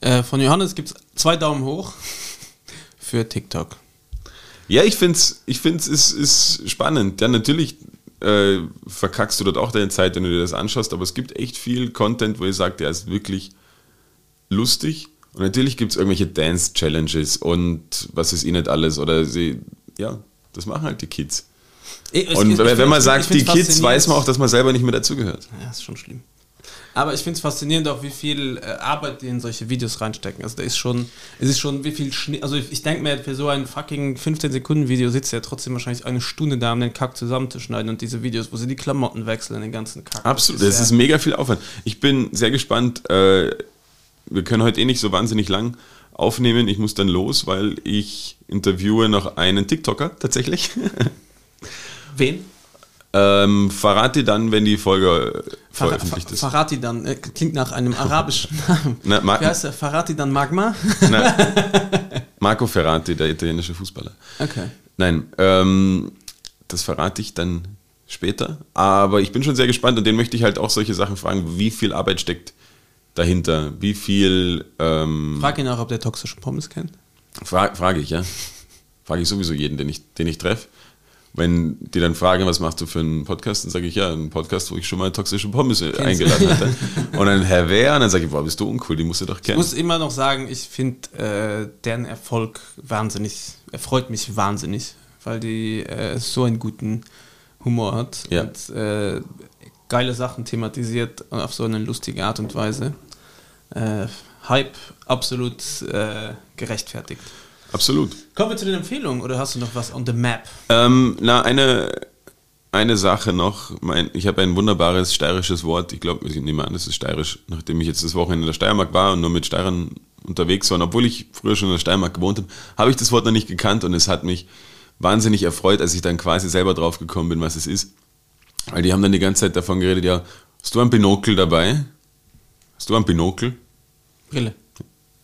Äh, von Johannes gibt es zwei Daumen hoch für TikTok. Ja, ich finde es ich find's, ist, ist spannend. Ja, natürlich äh, verkackst du dort auch deine Zeit, wenn du dir das anschaust, aber es gibt echt viel Content, wo ihr sagt, der ist wirklich lustig. Und natürlich gibt es irgendwelche Dance-Challenges und was ist nicht alles. Oder sie, ja, das machen halt die Kids. Ich, und ich, wenn ich, man ich- sagt, die Kids, weiß man auch, dass man selber nicht mehr dazugehört. Ja, ist schon schlimm. Aber ich finde es faszinierend auch, wie viel äh, Arbeit die in solche Videos reinstecken. Also da ist schon, es ist schon, wie viel Schnitt, also ich, ich denke mir, für so ein fucking 15 Sekunden Video sitzt er trotzdem wahrscheinlich eine Stunde da, um den Kack zusammenzuschneiden und diese Videos, wo sie die Klamotten wechseln, den ganzen Kack. Absolut, das ist mega viel Aufwand. Ich bin sehr gespannt. Äh, wir können heute eh nicht so wahnsinnig lang aufnehmen. Ich muss dann los, weil ich interviewe noch einen TikToker tatsächlich. Wen? ähm, verrate dann, wenn die Folge Ver veröffentlicht Ver ist. Farati dann, äh, klingt nach einem arabischen Namen. Na, Wie heißt der? Farati dann Magma? na, Marco Ferrati, der italienische Fußballer. Okay. Nein, ähm, das verrate ich dann später. Aber ich bin schon sehr gespannt und den möchte ich halt auch solche Sachen fragen. Wie viel Arbeit steckt dahinter? Wie viel ähm, Frag ihn auch, ob der toxische Pommes kennt. Fra frage ich, ja. Frage ich sowieso jeden, den ich, den ich treffe. Wenn die dann fragen, was machst du für einen Podcast, dann sage ich, ja, einen Podcast, wo ich schon mal toxische Pommes äh, eingeladen hatte. Und dann, Herr Wer? Und dann sage ich, boah, bist du uncool, die musst du doch Ich kennen. muss immer noch sagen, ich finde äh, deren Erfolg wahnsinnig, er freut mich wahnsinnig, weil die äh, so einen guten Humor hat Ja. und äh, geile Sachen thematisiert und auf so eine lustige Art und Weise. Äh, Hype absolut äh, gerechtfertigt. Absolut. Kommen wir zu den Empfehlungen oder hast du noch was on the map? Ähm, na, eine, eine Sache noch. Mein, ich habe ein wunderbares steirisches Wort. Ich glaube, ich nehme an, das ist steirisch, nachdem ich jetzt das Wochenende in der Steiermark war und nur mit Steirern unterwegs war. Und obwohl ich früher schon in der Steiermark gewohnt habe, habe ich das Wort noch nicht gekannt und es hat mich wahnsinnig erfreut, als ich dann quasi selber drauf gekommen bin, was es ist. Weil die haben dann die ganze Zeit davon geredet, ja, hast du ein Binokel dabei? Hast du ein Binokel? Brille.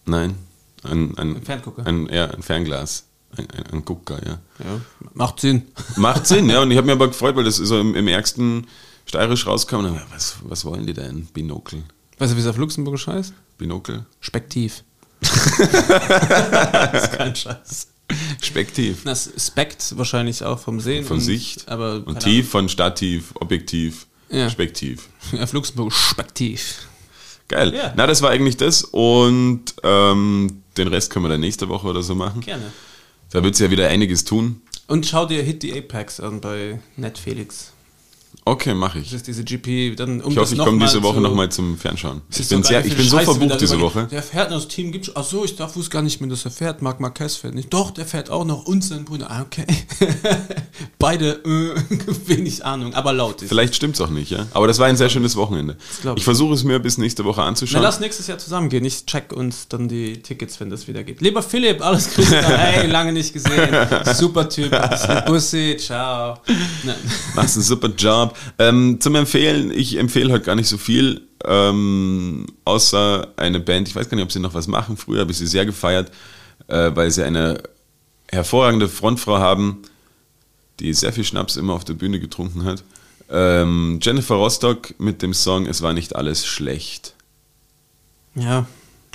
Nein. Ein, ein, Ein Ferngucker. Ein, ja, ein Fernglas. Ein, ein, ein Gucker, ja. Ja, macht Sinn. Macht Sinn, ja. Und ich habe mich aber gefreut, weil das so im, im ärgsten Steirisch rauskam. Und dann, was, was wollen die denn? Binokel. Weißt du, wie es auf Luxemburgisch heißt? Binokel. Spektiv. das ist kein Scheiß. Spektiv. Das Spekt wahrscheinlich auch vom Sehen. Von und, Sicht. Aber und tief von Stativ, Objektiv, Ja. Spektiv. Ahnung. Auf Luxemburg Spektiv. Geil. Ja. Na, das war eigentlich das. Und ähm, den Rest können wir dann nächste Woche oder so machen. Gerne. Da wird es ja wieder einiges tun. Und schau dir Hit the Apex an bei Netflix. Okay, mache Das ich. ist diese GP. Dann, um Ich das hoffe, ich komme diese Woche nochmal zum Fernschauen. Es Ich bin, so sehr, ich bin viel so Scheiße verbucht diese Woche. geht. Der fährt noch das Team gibt Ach so, ich darf wusste gar nicht mehr, dass er fährt. Marc Marquez fährt nicht. Doch, der fährt auch noch und sein Bruder. Ah, okay. Beide äh, wenig Ahnung, aber laut ist. Vielleicht stimmt's auch nicht, ja. Aber das war ein sehr schönes Wochenende. ich. Ich versuche es mir bis nächste Woche Na, anzuschauen. lass nächstes Jahr zusammen gehen. Ich check uns dann die Tickets, wenn das wieder geht. Lieber Philipp, alles Gute. hey, lange nicht gesehen. Super Typ. Bussi, ciao. Machst einen super Job. Ähm, zum Empfehlen, ich empfehle heute gar nicht so viel, ähm, außer eine Band. Ich weiß gar nicht, ob sie noch was machen. Früher habe ich sie sehr gefeiert, äh, weil sie eine hervorragende Frontfrau haben, die sehr viel Schnaps immer auf der Bühne getrunken hat. Ähm, Jennifer Rostock mit dem Song Es war nicht alles schlecht. Ja,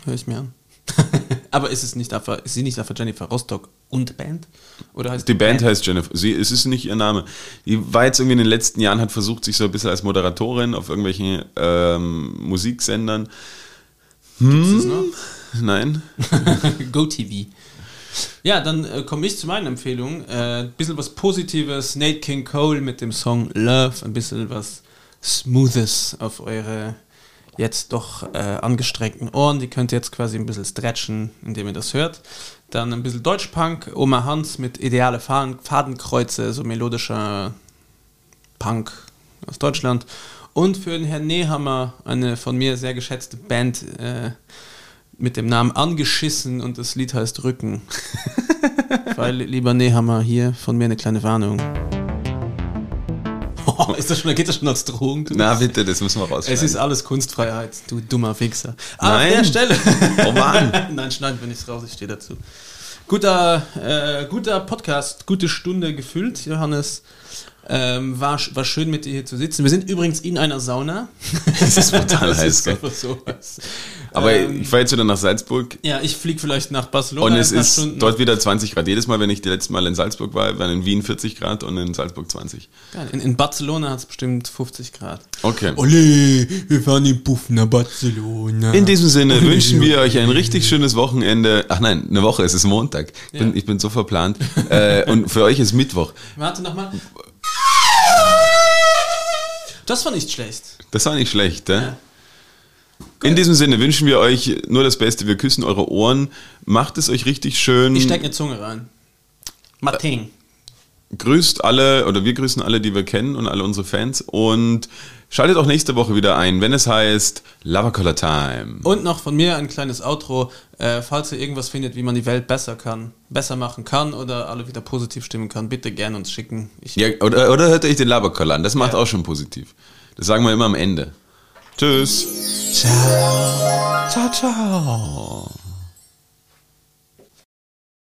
höre ich mir an. aber ist es nicht einfach, ist sie nicht einfach Jennifer Rostock und Band? Oder heißt Die Band heißt Jennifer. Sie, es ist nicht ihr Name. Die war jetzt irgendwie in den letzten Jahren, hat versucht, sich so ein bisschen als Moderatorin auf irgendwelchen ähm, Musiksendern. Noch? Nein. GoTV. Ja, dann äh, komme ich zu meinen Empfehlungen. Ein äh, bisschen was Positives. Nate King Cole mit dem Song Love. Ein bisschen was Smoothes auf eure jetzt doch äh, angestrengten Ohren. Die könnt ihr jetzt quasi ein bisschen stretchen, indem ihr das hört. Dann ein bisschen Deutschpunk. Oma Hans mit ideale Faden Fadenkreuze, so melodischer Punk aus Deutschland. Und für den Herrn Nehammer eine von mir sehr geschätzte Band äh, mit dem Namen Angeschissen und das Lied heißt Rücken. Weil, lieber Nehammer, hier von mir eine kleine Warnung. Oh, ist das schon, geht das schon als Drohung? Na bitte, das müssen wir rausschneiden. Es ist alles Kunstfreiheit, du dummer Fixer. Ah, Nein. An der Stelle. Oh Mann. Nein, schneiden wir nicht raus, ich stehe dazu. Guter, äh, guter Podcast, gute Stunde gefüllt, Johannes. Ähm, war, war schön mit dir hier zu sitzen. Wir sind übrigens in einer Sauna. Das ist brutal Das heiß, gell? Aber Ähm, ich fahre jetzt wieder nach Salzburg ja, ich fliege vielleicht nach Barcelona. und es ist Stunden. dort wieder 20 Grad. Jedes Mal, wenn ich die letzte Mal in Salzburg war, waren in Wien 40 Grad und in Salzburg 20. Geil. In, in Barcelona hat es bestimmt 50 Grad. Okay. Ole, wir fahren in Puff nach Barcelona. In diesem Sinne wünschen wir euch ein richtig schönes Wochenende. Ach nein, eine Woche, es ist Montag. Ich bin, Ja. ich bin so verplant. äh, und für euch ist Mittwoch. Warte nochmal. Das war nicht schlecht. Das war nicht schlecht, ja? In diesem Sinne wünschen wir euch nur das Beste. Wir küssen eure Ohren. Macht es euch richtig schön. Ich stecke eine Zunge rein. Martin. grüßt alle oder wir grüßen alle, die wir kennen und alle unsere Fans und schaltet auch nächste Woche wieder ein, wenn es heißt Lava Color Time. Und noch von mir ein kleines Outro. Äh, falls ihr irgendwas findet, wie man die Welt besser kann, besser machen kann oder alle wieder positiv stimmen kann, bitte gerne uns schicken. Ich, Ja, oder, oder hört euch den Lava Color an, das macht Ja. auch schon positiv. Das sagen wir immer am Ende. Tschüss. Ciao. Ciao, ciao.